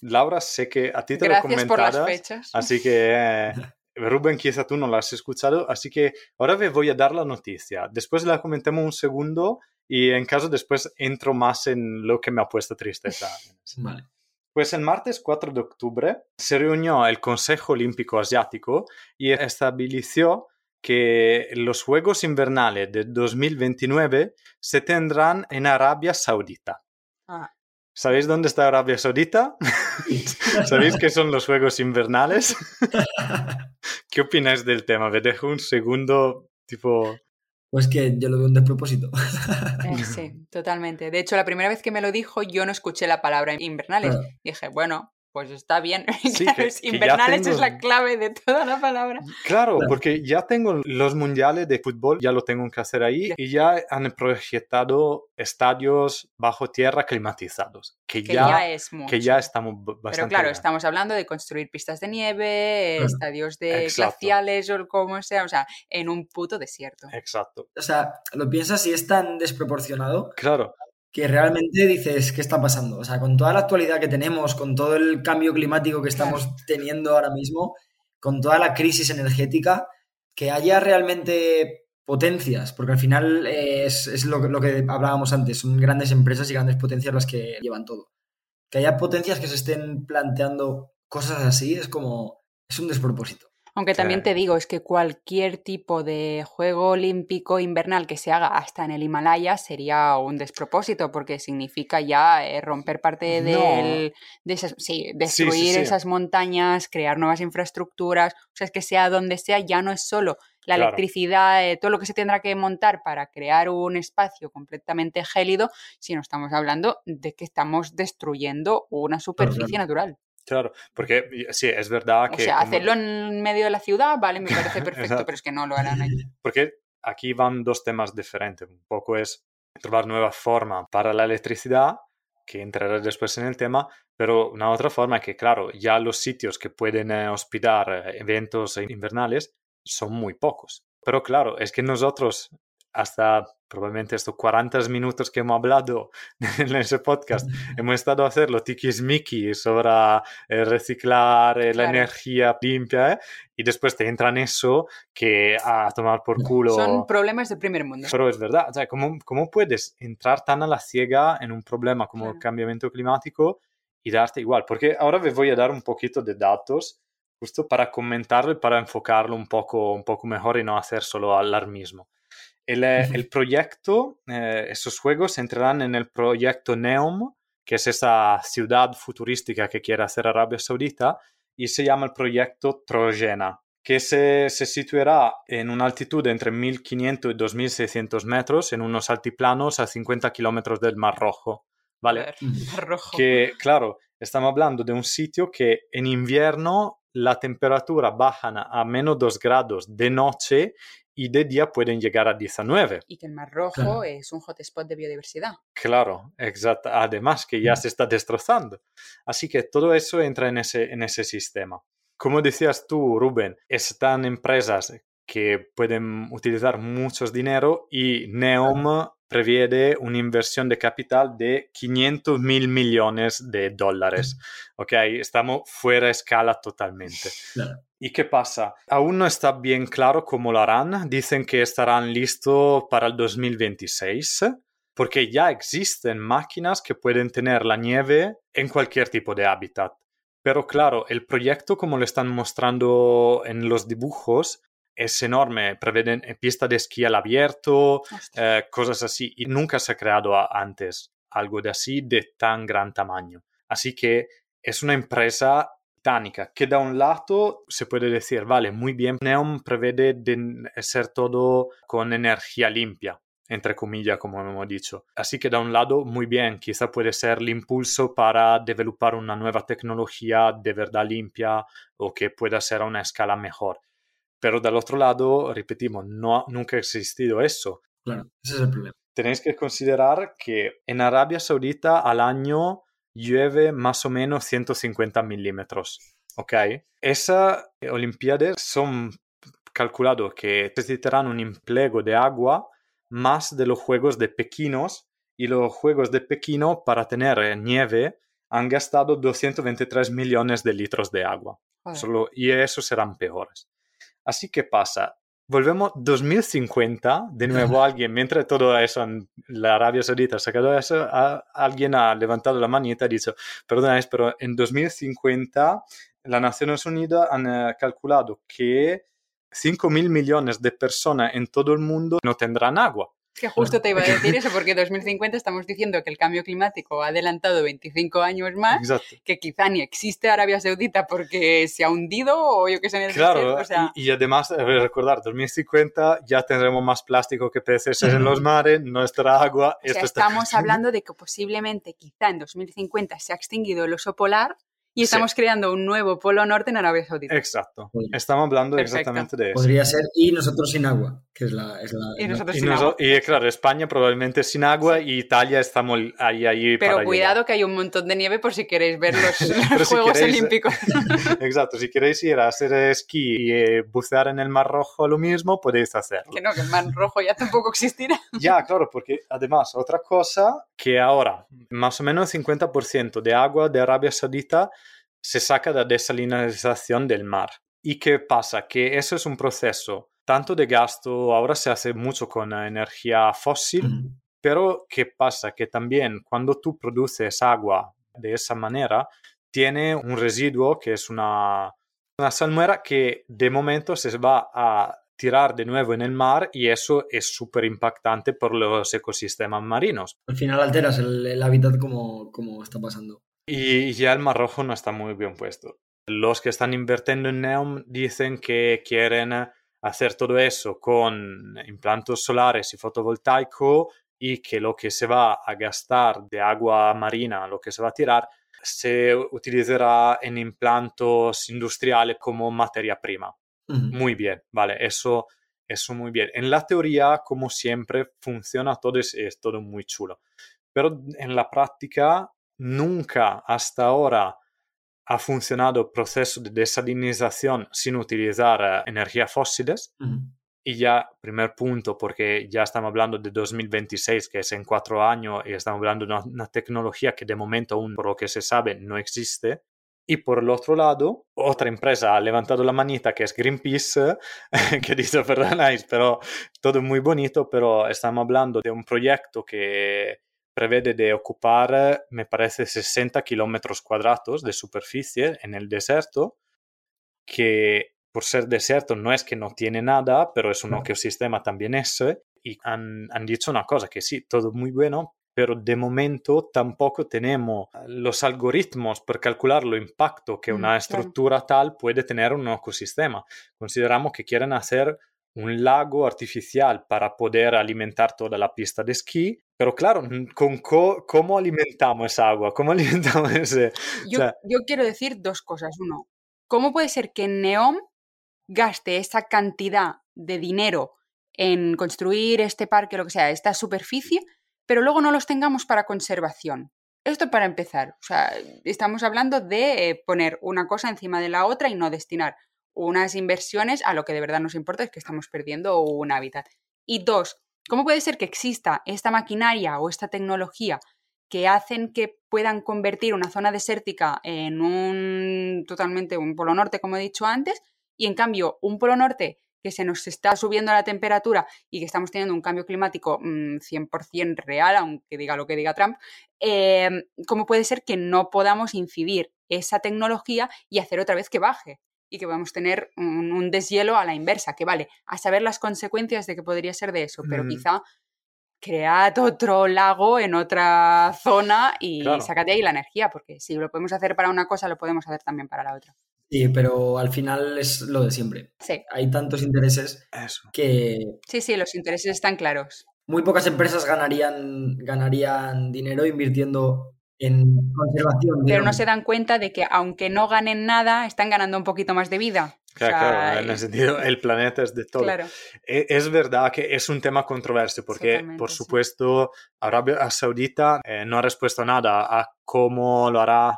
Laura, sé que a ti te lo comentarás. por las fechas. Así que, eh, Rubén, quizá tú no la has escuchado, así que ahora me voy a dar la noticia. Después la comentemos un segundo y en caso después entro más en lo que me ha puesto tristeza. Vale. Pues el martes 4 de octubre se reunió el Consejo Olímpico Asiático y estableció que los Juegos Invernales de 2029 se tendrán en Arabia Saudita. Ah. ¿Sabéis dónde está Arabia Saudita? ¿Sabéis qué son los Juegos Invernales? ¿Qué opináis del tema? Me dejo un segundo, tipo... Pues que yo lo veo un despropósito. Eh, sí, totalmente. De hecho, la primera vez que me lo dijo, yo no escuché la palabra invernales. Dije, bueno, pues está bien. invernales es la clave de toda la palabra. Claro, porque ya tengo los mundiales de fútbol, ya lo tengo que hacer ahí, y ya han proyectado estadios bajo tierra climatizados, que, ya, es mucho. que ya estamos bastante Pero claro, estamos hablando de construir pistas de nieve, estadios de glaciales o como sea, o sea, en un puto desierto. Exacto. O sea, lo piensas si es tan desproporcionado. Claro que realmente dices, ¿qué está pasando? O sea, con toda la actualidad que tenemos, con todo el cambio climático que estamos teniendo ahora mismo, con toda la crisis energética, que haya realmente potencias, porque al final eh, es, lo, lo, que hablábamos antes, son grandes empresas y grandes potencias las que llevan todo. Que haya potencias que se estén planteando cosas así es como, es un despropósito. Aunque también te digo, es que cualquier tipo de juego olímpico invernal que se haga hasta en el Himalaya sería un despropósito, porque significa ya eh, romper parte de esas, sí, destruir esas montañas, crear nuevas infraestructuras. O sea, es que sea donde sea, ya no es solo la electricidad, eh, todo lo que se tendrá que montar para crear un espacio completamente gélido, sino estamos hablando de que estamos destruyendo una superficie natural. Claro, porque sí, es verdad que... O sea, hacerlo en medio de la ciudad, vale, me parece perfecto, pero es que no lo harán allí. Porque aquí van dos temas diferentes. Un poco es trobar nueva forma para la electricidad, que entrará después en el tema, pero una otra forma es que, claro, ya los sitios que pueden eh, hospedar eh, eventos invernales son muy pocos. Pero claro, es que nosotros hasta probablemente estos 40 minutos que hemos hablado en ese podcast, hemos estado a hacer los tiquismiquis sobre eh, reciclar eh, la energía limpia ¿eh? y después te entran eso que a tomar por culo. Son problemas de primer mundo. Pero es verdad, o sea, ¿cómo, ¿cómo, puedes entrar tan a la ciega en un problema como el cambiamismo climático y darte igual? Porque ahora les voy a dar un poquito de datos justo para comentarlo y para enfocarlo un poco, un poco mejor y no hacer solo alarmismo. El, eh, el proyecto, eh, esos juegos entrarán en el proyecto NEOM, que es esa ciudad futurística que quiere hacer Arabia Saudita, y se llama el proyecto Trojena, que se, se situará en una altitud entre 1500 y 2600 metros, en unos altiplanos a 50 kilómetros del Mar Rojo. ¿Vale? Mar Rojo. Que, claro, estamos hablando de un sitio que en invierno la temperatura baja a menos 2 grados de noche y de día pueden llegar a 19. Y que el Mar Rojo es un hotspot de biodiversidad. Claro, exacto. Además que ya mm. se está destrozando. Así que todo eso entra en ese, en ese sistema. como decías tú, Rubén, están empresas que pueden utilizar mucho dinero y Neom prevé una inversión de capital de 500 mil millones de dólares. Ok, estamos fuera de escala totalmente. ¿Y qué pasa? Aún no está bien claro cómo lo harán. Dicen que estarán listos para el 2026 porque ya existen máquinas que pueden tener la nieve en cualquier tipo de hábitat. Pero claro, el proyecto como lo están mostrando en los dibujos es enorme, preveden eh, pista de esquí al abierto, eh, cosas así, y nunca se ha creado antes algo de así de tan gran tamaño. Así que es una empresa titánica que da un lado se puede decir, vale, muy bien, Neom prevede de ser todo con energía limpia, entre comillas, como hemos dicho. Así que da un lado, muy bien, quizá puede ser el impulso para desarrollar una nueva tecnología de verdad limpia o que pueda ser a una escala mejor. Pero del otro lado, repetimos, no, nunca ha existido eso. Claro, ese es el problema. Tenéis que considerar que en Arabia Saudita al año llueve más o menos 150 milímetros. ¿Ok? Esas Olimpiadas son calculados que necesitarán un empleo de agua más de los Juegos de Pequinos y los Juegos de Pekino para tener nieve han gastado 223 millones de litros de agua. Solo, y esos serán peores. Así que pasa, volvemos 2050, de nuevo alguien, mientras todo eso en la Arabia Saudita ha sacado eso, alguien ha levantado la manita y ha dicho, perdona, pero en 2050 las Naciones Unidas han eh, calculado que 5 mil millones de personas en todo el mundo no tendrán agua. Que justo te iba a decir eso, porque en 2050 estamos diciendo que el cambio climático ha adelantado 25 años más, que quizá ni existe Arabia Saudita porque se ha hundido o yo qué sé. En el claro, y, además, recordar, 2050 ya tendremos más plástico que peces en los mares, nuestra agua. estamos hablando de que posiblemente quizá en 2050 se ha extinguido el oso polar y estamos creando un nuevo polo norte en Arabia Saudita. Exacto. Estamos hablando exactamente de eso. Podría ser y nosotros sin agua, que es la... y nosotros sin agua. Y claro, España probablemente sin agua y Italia estamos ahí, ahí Pero cuidado que hay un montón de nieve por si queréis ver los, Juegos Olímpicos. Exacto, si queréis ir a hacer esquí y eh, bucear en el Mar Rojo lo mismo, podéis hacerlo. Que no, que el Mar Rojo ya tampoco existirá. ya, claro, porque además otra cosa que ahora más o menos el 50% de agua de Arabia Saudita se saca de la desalinización del mar. ¿Y qué pasa? Que eso es un proceso tanto de gasto, ahora se hace mucho con energía fósil, pero ¿qué pasa? Que también cuando tú produces agua de esa manera, tiene un residuo que es una, una salmuera que de momento se va a tirar de nuevo en el mar y eso es súper impactante por los ecosistemas marinos. Al final alteras el, hábitat como, como está pasando. Y ya el Mar Rojo no está muy bien puesto. Los que están invirtiendo en Neom dicen que quieren hacer todo eso con implantos solares y fotovoltaico y que lo que se va a gastar de agua marina, lo que se va a tirar, se utilizará en implantos industriales como materia prima. Muy bien, vale, eso, eso muy bien. En la teoría, como siempre, funciona todo, es, es todo muy chulo. Pero en la práctica nunca hasta ahora ha funcionado el proceso de desalinización sin utilizar eh, energías fósiles. Y ya, primer punto, porque ya estamos hablando de 2026, que es en cuatro años, y estamos hablando de una, tecnología que de momento aún, por lo que se sabe, no existe. Y por el otro lado, otra empresa ha levantado la manita, que es Greenpeace, que dice, perdonáis, pero todo muy bonito, pero estamos hablando de un proyecto que prevede de ocupar, me parece, 60 kilómetros cuadrados de superficie en el desierto, que por ser desierto no es que no tiene nada, pero es un ecosistema también ese, y han, dicho una cosa, que sí, todo muy bueno, pero de momento tampoco tenemos los algoritmos para calcular lo impacto que mm, una estructura tal puede tener en un ecosistema. Consideramos que quieren hacer un lago artificial para poder alimentar toda la pista de esquí, pero claro, con ¿cómo alimentamos esa agua? ¿Cómo alimentamos ese...? Yo, yo, quiero decir dos cosas. Uno, ¿cómo puede ser que Neom gaste esa cantidad de dinero en construir este parque, lo que sea, esta superficie, pero luego no los tengamos para conservación? Esto para empezar, o sea, estamos hablando de eh, poner una cosa encima de la otra y no destinar unas inversiones a lo que de verdad nos importa, es que estamos perdiendo un hábitat. Y dos, ¿cómo puede ser que exista esta maquinaria o esta tecnología que hacen que puedan convertir una zona desértica en un totalmente un polo norte, como he dicho antes, y en cambio un polo norte que se nos está subiendo la temperatura y que estamos teniendo un cambio climático 100% mm, real, aunque diga lo que diga Trump, em, ¿cómo puede ser que no podamos incidir esa tecnología y hacer otra vez que baje? Y que podamos tener un, deshielo a la inversa, que vale, a saber las consecuencias de que podría ser de eso, pero quizá cread otro lago en otra zona y sácate ahí la energía, porque si lo podemos hacer para una cosa, lo podemos hacer también para la otra. Sí, pero al final es lo de siempre. Sí. Hay tantos intereses que... Sí, sí, los intereses están claros. Muy pocas empresas ganarían, ganarían dinero invirtiendo en conservación. Pero no se dan cuenta de que aunque no ganen nada, están ganando un poquito más de vida. Claro, claro, en el sentido, el planeta es de todo. Claro. E, es, verdad que es un tema controverso porque, por supuesto, Arabia Saudita eh, no ha respuesto nada a cómo lo hará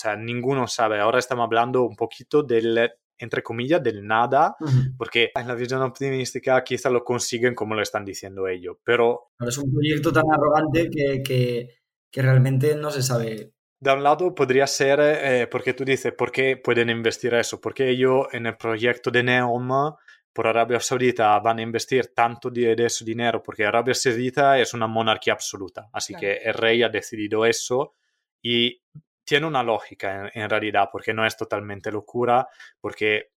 o sea, ninguno sabe. Ahora estamos hablando un poquito del, entre comillas, del nada, porque en la visión optimística quizá lo consiguen como lo están diciendo ellos, pero... Es un proyecto tan arrogante que, que, realmente no se sabe. De un lado podría ser, eh, porque tú dices, ¿por qué pueden investir eso? Porque ellos en el proyecto de Neom por Arabia Saudita van a investir tanto de, de su dinero porque Arabia Saudita es una monarquía absoluta, así que el rey ha decidido eso y tiene una lógica en, realidad, porque no es totalmente locura, porque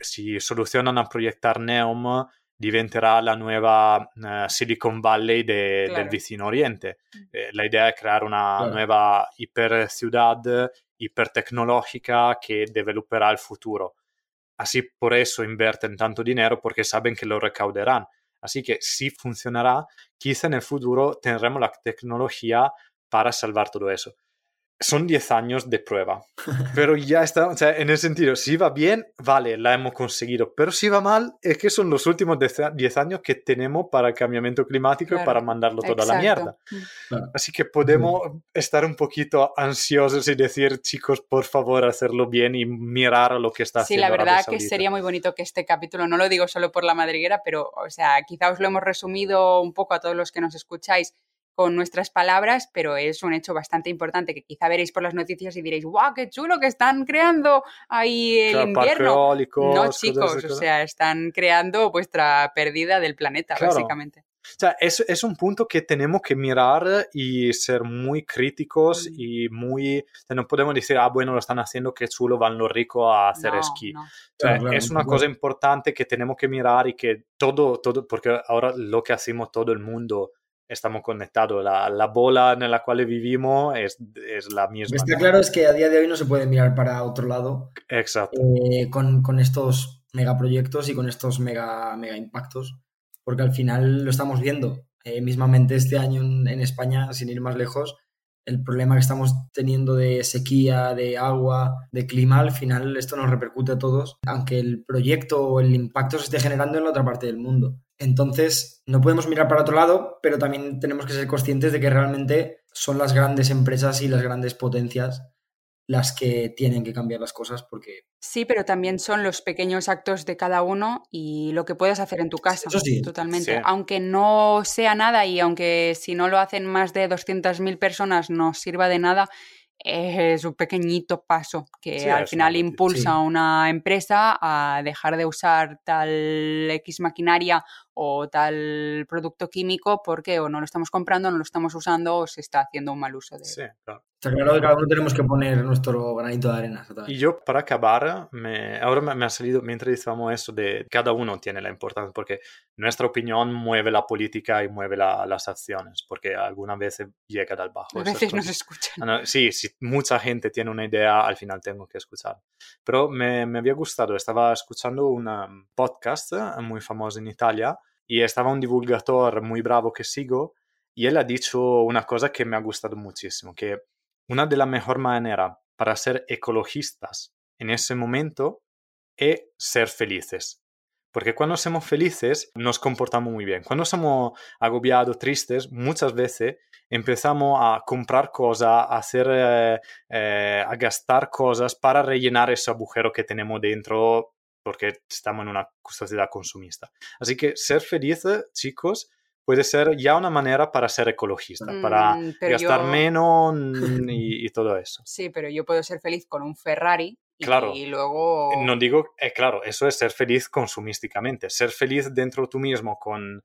si solucionan a proyectar Neom, diventerá la nueva eh, Silicon Valley del vicino oriente. Mm. Eh, la idea es crear una nueva hiper ciudad, hipertecnológica que developerá el futuro. Así por eso invierten tanto dinero porque saben que lo recaudarán. Así que si funcionará, quizá en el futuro tendremos la tecnología para salvar todo eso son 10 años de prueba, pero ya está, o sea, en el sentido, si va bien, vale, la hemos conseguido, pero si va mal, es que son los últimos 10 años que tenemos para el cambiamiento climático y para mandarlo todo a la mierda. Mm. Así que podemos estar un poquito ansiosos y decir, chicos, por favor, hacerlo bien y mirar a lo que está haciendo. Sí, la verdad que sería muy bonito que este capítulo, no lo digo solo por la madriguera, pero, o sea, quizá os lo hemos resumido un poco a todos los que nos escucháis con nuestras palabras, pero es un hecho bastante importante que quizá veréis por las noticias y diréis, ¡guau, qué chulo que están creando ahí el invierno! No, chicos, o sea, están creando vuestra pérdida del planeta, básicamente. O sea, es, es, un punto que tenemos que mirar y ser muy críticos mm. y muy... no podemos decir, ah, bueno, lo están haciendo, qué chulo, van los ricos a hacer esquí. O sea, es una cosa importante que tenemos que mirar y que todo, todo, porque ahora lo que hacemos todo el mundo estamos conectados. La, la, bola en la cual vivimos es, es la misma. Está claro es que a día de hoy no se puede mirar para otro lado. Exacto. Eh, con, con, estos megaproyectos y con estos mega, mega impactos, porque al final lo estamos viendo. Eh, mismamente este año en, en España, sin ir más lejos, el problema que estamos teniendo de sequía, de agua, de clima, al final esto nos repercute a todos, aunque el proyecto o el impacto se esté generando en la otra parte del mundo. Entonces, no podemos mirar para otro lado, pero también tenemos que ser conscientes de que realmente son las grandes empresas y las grandes potencias las que tienen que cambiar las cosas porque... Sí, pero también son los pequeños actos de cada uno y lo que puedes hacer en tu casa. Eso sí. Totalmente. Aunque no sea nada y aunque si no lo hacen más de 200.000 personas no sirva de nada, es un pequeñito paso que al final impulsa a una empresa a dejar de usar tal X maquinaria o tal producto químico porque o no lo estamos comprando, no lo estamos usando o se está haciendo un mal uso de él. Sí, claro. Está claro que cada uno tenemos que poner nuestro granito de arena. Y yo, para acabar, me, ahora me, ha salido, mientras decíamos eso, de cada uno tiene la importancia, porque nuestra opinión mueve la política y mueve las acciones, porque algunas veces llega del bajo. A veces nos escuchan. Ah, sí, si mucha gente tiene una idea, al final tengo que escuchar. Pero me, me había gustado, estaba escuchando un podcast muy famoso en Italia y estaba un divulgador muy bravo que sigo y él ha dicho una cosa que me ha gustado muchísimo, que una de las mejores maneras para ser ecologistas en ese momento es ser felices. Porque cuando somos felices nos comportamos muy bien. Cuando somos agobiados, tristes, muchas veces empezamos a comprar cosas, a hacer, eh, eh, a gastar cosas para rellenar ese agujero que tenemos dentro porque estamos en una sociedad consumista. Así que ser feliz, chicos, puede ser ya una manera para ser ecologista, para Mm, pero gastar yo- menos y, y todo eso. Sí, pero yo puedo ser feliz con un Ferrari y, Claro. y luego... No digo, eh, claro, eso es ser feliz consumísticamente, ser feliz dentro tú mismo con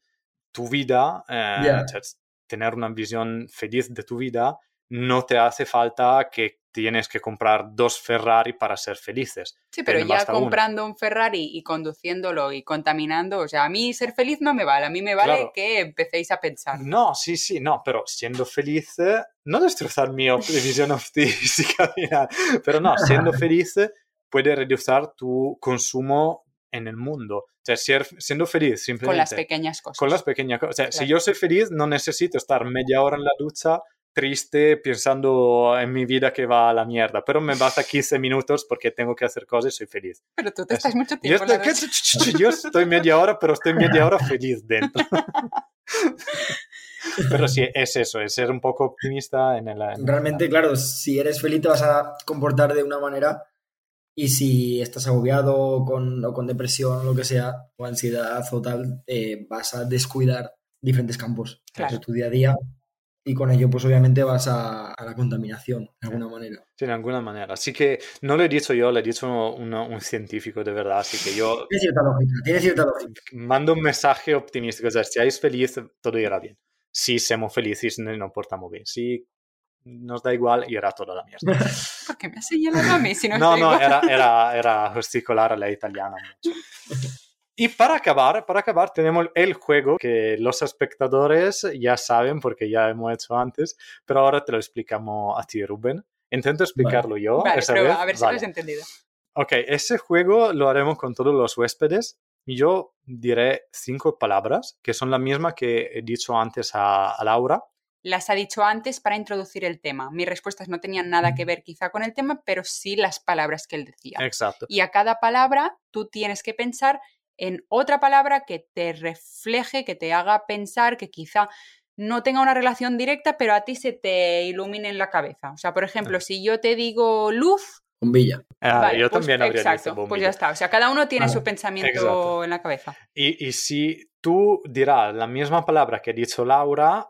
tu vida, eh, cioè, tener una visión feliz de tu vida, no te hace falta que tienes que comprar dos Ferrari para ser felices. Sí, pero ya basta uno. comprando un Ferrari y conduciéndolo y contaminando, o sea, a mí ser feliz no me vale, a mí me vale Claro. que empecéis a pensar. No, sí, sí, no, pero siendo feliz, eh, no destrozar mi visión nada, pero no, siendo feliz eh, puede reducir tu consumo en el mundo. O sea, ser- siendo feliz simplemente Con las pequeñas cosas. con las pequeñas cosas. O sea, si Claro. yo soy feliz, no necesito estar media hora en la ducha triste pensando en mi vida que va a la mierda, pero me basta 15 minutos porque tengo que hacer cosas y soy feliz. Pero tú te Eso. estás mucho Yo tiempo la estoy. Yo estoy media hora, pero estoy media hora feliz dentro. Pero sí, es eso, es ser un poco optimista en el... en- Realmente, claro, si eres feliz te vas a comportar de una manera y si estás agobiado o con, o con depresión o lo que sea, o ansiedad o tal, eh, vas a descuidar diferentes campos Claro. tu día a día y con ello pues obviamente vas a, a la contaminación de alguna manera. Sí, de alguna manera. Así que no lo he dicho yo, lo he dicho uno- un científico de verdad, así que yo Tiene cierta lógica, tiene cierta lógica. mando un mensaje optimista, o sea, si seáis felices, todo irá bien. Si somos felices, no nos portamos bien. Si nos da igual, irá toda la mierda. ¿Por qué me has señalado a mí si no, No, no, era, era, era gesticular a la italiana. Y para acabar, para acabar, tenemos el juego que los espectadores ya saben porque ya hemos hecho antes, pero ahora te lo explicamos a ti, Rubén. Intento explicarlo yo. Vale, esa prueba, vez. a ver si Vale. lo has entendido. Ok, ese juego lo haremos con todos los huéspedes. Yo diré cinco palabras que son la misma que he dicho antes a, a Laura. Las ha dicho antes para introducir el tema. Mis respuestas no tenían nada que ver quizá con el tema, pero sí las palabras que él decía. Exacto. Y a cada palabra tú tienes que pensar en otra palabra que te refleje, que te haga pensar, que quizá no tenga una relación directa, pero a ti se te ilumine en la cabeza. O sea, por ejemplo, si yo te digo luz, Bombilla. Ah, vale, yo pues también habría exacto, dicho pues ya está. O sea, cada uno tiene Vale, su pensamiento exacto. en la cabeza. Y, y si tú dirás la misma palabra que ha dicho Laura,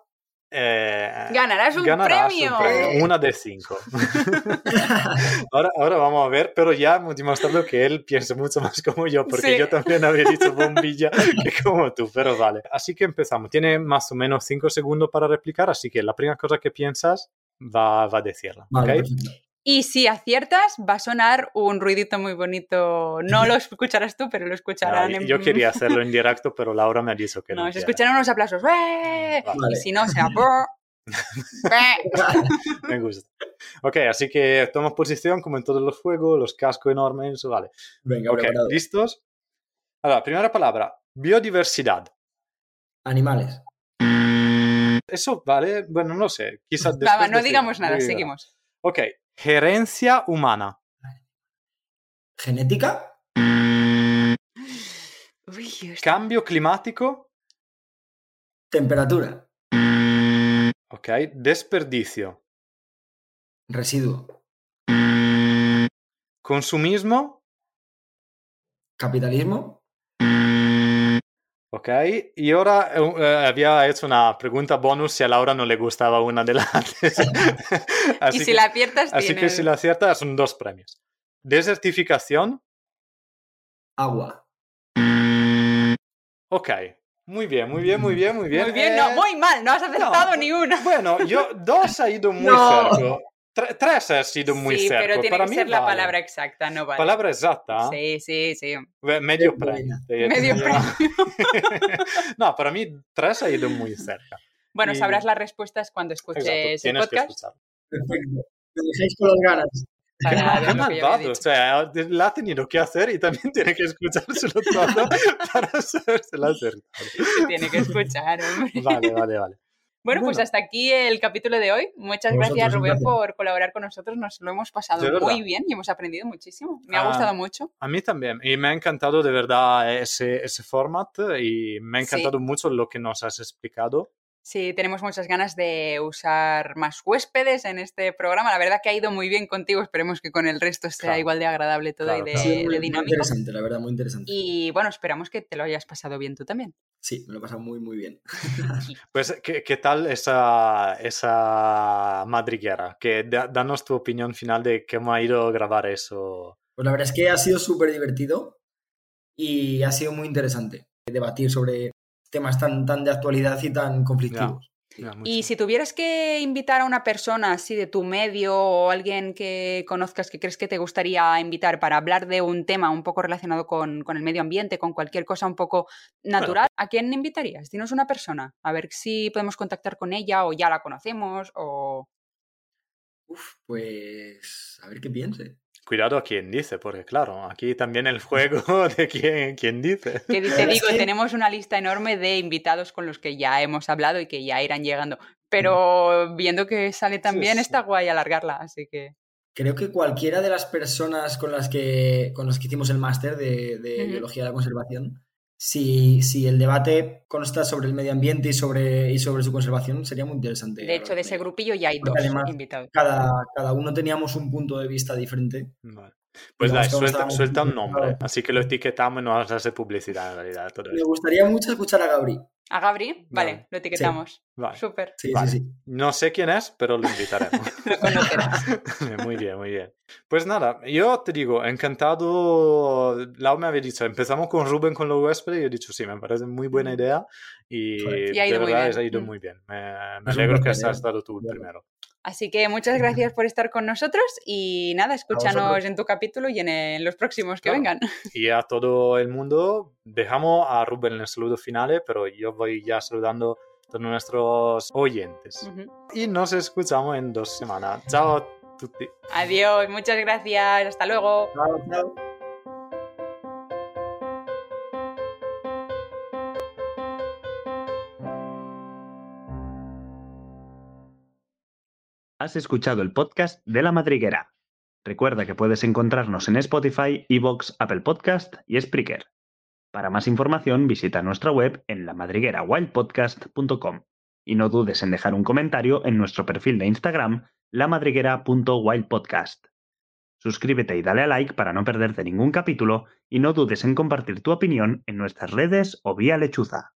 eh, Ganarás un ganarás premio. un premio, una de cinco. ahora, ahora vamos a ver, pero ya hemos demostrado que él piensa mucho más como yo, porque Sí. yo también habría dicho bombilla que como tú, pero vale. Así que empezamos. Tiene más o menos cinco segundos para replicar, así que la primera cosa que piensas va, va a decirla. Vale, ¿ok? Y si aciertas, va a sonar un ruidito muy bonito. No lo escucharás tú, pero lo escucharán No, en... yo quería hacerlo en directo, pero Laura me ha dicho que no. No, se escucharán unos aplausos. ¡Eh! Vale. Y si no, será... Me gusta. Ok, así que toma posición como en todos los juegos, los cascos enormes, vale. Venga, Ok, preparado. ¿listos? Allora, primera palabra, biodiversidad. Animales. Eso vale, bueno, no sé, quizás Va, después va, no digamos nada, seguimos. Ok, gerencia humana. Genética. Uy, Cambio climático. Temperatura. Ok, desperdicio. Residuo. Consumismo. Capitalismo. Ok, y ahora eh, eh, había hecho una pregunta bonus si a Laura no le gustaba una de las antes. y Así si que- la aciertas, Así que tienes- si la acierta son dos premios. Desertificación. Agua. Ok. Muy bien, muy bien, muy bien, muy bien. Muy bien, no, Eh, muy mal, no has acertado no, ni una. Bueno, yo dos ha ido muy No. cerca. Tre- tres ha sido muy sí, cerca. pero tiene Para que mí ser la vale. palabra exacta, no vale. Palabra exacta. Sí, sí, sí. Medio premio. Medio te- no, para mí tres ha ido muy cerca. Bueno, Y- sabrás las respuestas cuando escuches Exacto, el tienes que podcast. escucharlo. Perfecto. Me dejáis con las ganas. que malvado, dicho. o sea, la ha tenido que hacer y también tiene que escuchárselo todo para saberse la tiene que escuchar, hombre. Vale, vale, vale. Bueno, pues hasta aquí el capítulo de hoy. Muchas gracias, un Rubén, por colaborar con nosotros. Nos lo hemos pasado muy bien y hemos aprendido muchísimo. Me ha Ah, gustado mucho. A mí también. Y me ha encantado de verdad ese, ese format y me ha Sí. encantado mucho lo que nos has explicado. Sí, tenemos muchas ganas de usar más huéspedes en este programa. La verdad que ha ido muy bien contigo. Esperemos que con el resto sea igual de agradable todo y de, dinámico. Muy interesante, la verdad, muy interesante. Y bueno, esperamos que te lo hayas pasado bien tú también. Sí, me lo he pasado muy, muy bien. pues, ¿qué, ¿qué, tal esa, esa madriguera? Que, danos tu opinión final de cómo ha ido a grabar eso. Pues la verdad es que ha sido súper divertido y ha sido muy interesante debatir sobre temas tan, tan de actualidad y tan conflictivos. y si tuvieras que invitar a una persona así de tu medio o alguien que conozcas que crees que te gustaría invitar para hablar de un tema un poco relacionado con, el medio ambiente, con cualquier cosa un poco natural, ¿a quién invitarías? Dinos una persona, a ver si podemos contactar con ella o ya la conocemos o... Uf, pues a ver qué piense cuidado a quien dice, porque claro, aquí también el juego de quién, quién dice. Que te digo, tenemos una lista enorme de invitados con los que ya hemos hablado y que ya irán llegando, pero viendo que sale también está guay alargarla, así que... Creo que cualquiera de las personas con las que, con las que hicimos el máster de, Biología de la Conservación si, si, el debate consta sobre el medio ambiente y sobre, y sobre su conservación, sería muy interesante. De hecho, de ese grupillo ya hay dos invitados. Cada, cada, uno teníamos un punto de vista diferente. Pues suelta, un nombre, así que lo etiquetamos y nos hace publicidad en realidad. Me gustaría mucho escuchar a Gabri. ¿A Gabri? Vale, lo etiquetamos. Vale. Súper. Sí, sí, sí. No sé quién es, pero lo invitaremos. lo conocerás. muy bien, muy bien. Pues nada, yo te digo, encantado. Lau me había dicho, empezamos con Rubén con los huéspedes y he dicho, sí, me parece muy buena idea y, y ha ido de verdad muy ha ido muy bien. Me, me alegro que has estado tú el primero. Así que muchas gracias por estar con nosotros y nada, escúchanos en tu capítulo y en, los próximos que vengan. Y a todo el mundo, dejamos a Rubén en el saludo final, pero yo voy ya saludando a todos nuestros oyentes. Y nos escuchamos en dos semanas. Chao a tutti. Adiós, muchas gracias, hasta luego. Chao, chao. Has escuchado el podcast de La Madriguera. Recuerda que puedes encontrarnos en Spotify, Evox, Apple Podcast y Spreaker. Para más información visita nuestra web en lamadriguerawildpodcast.com y no dudes en dejar un comentario en nuestro perfil de Instagram lamadriguera.wildpodcast. Suscríbete y dale a like para no perderte ningún capítulo y no dudes en compartir tu opinión en nuestras redes o vía lechuza.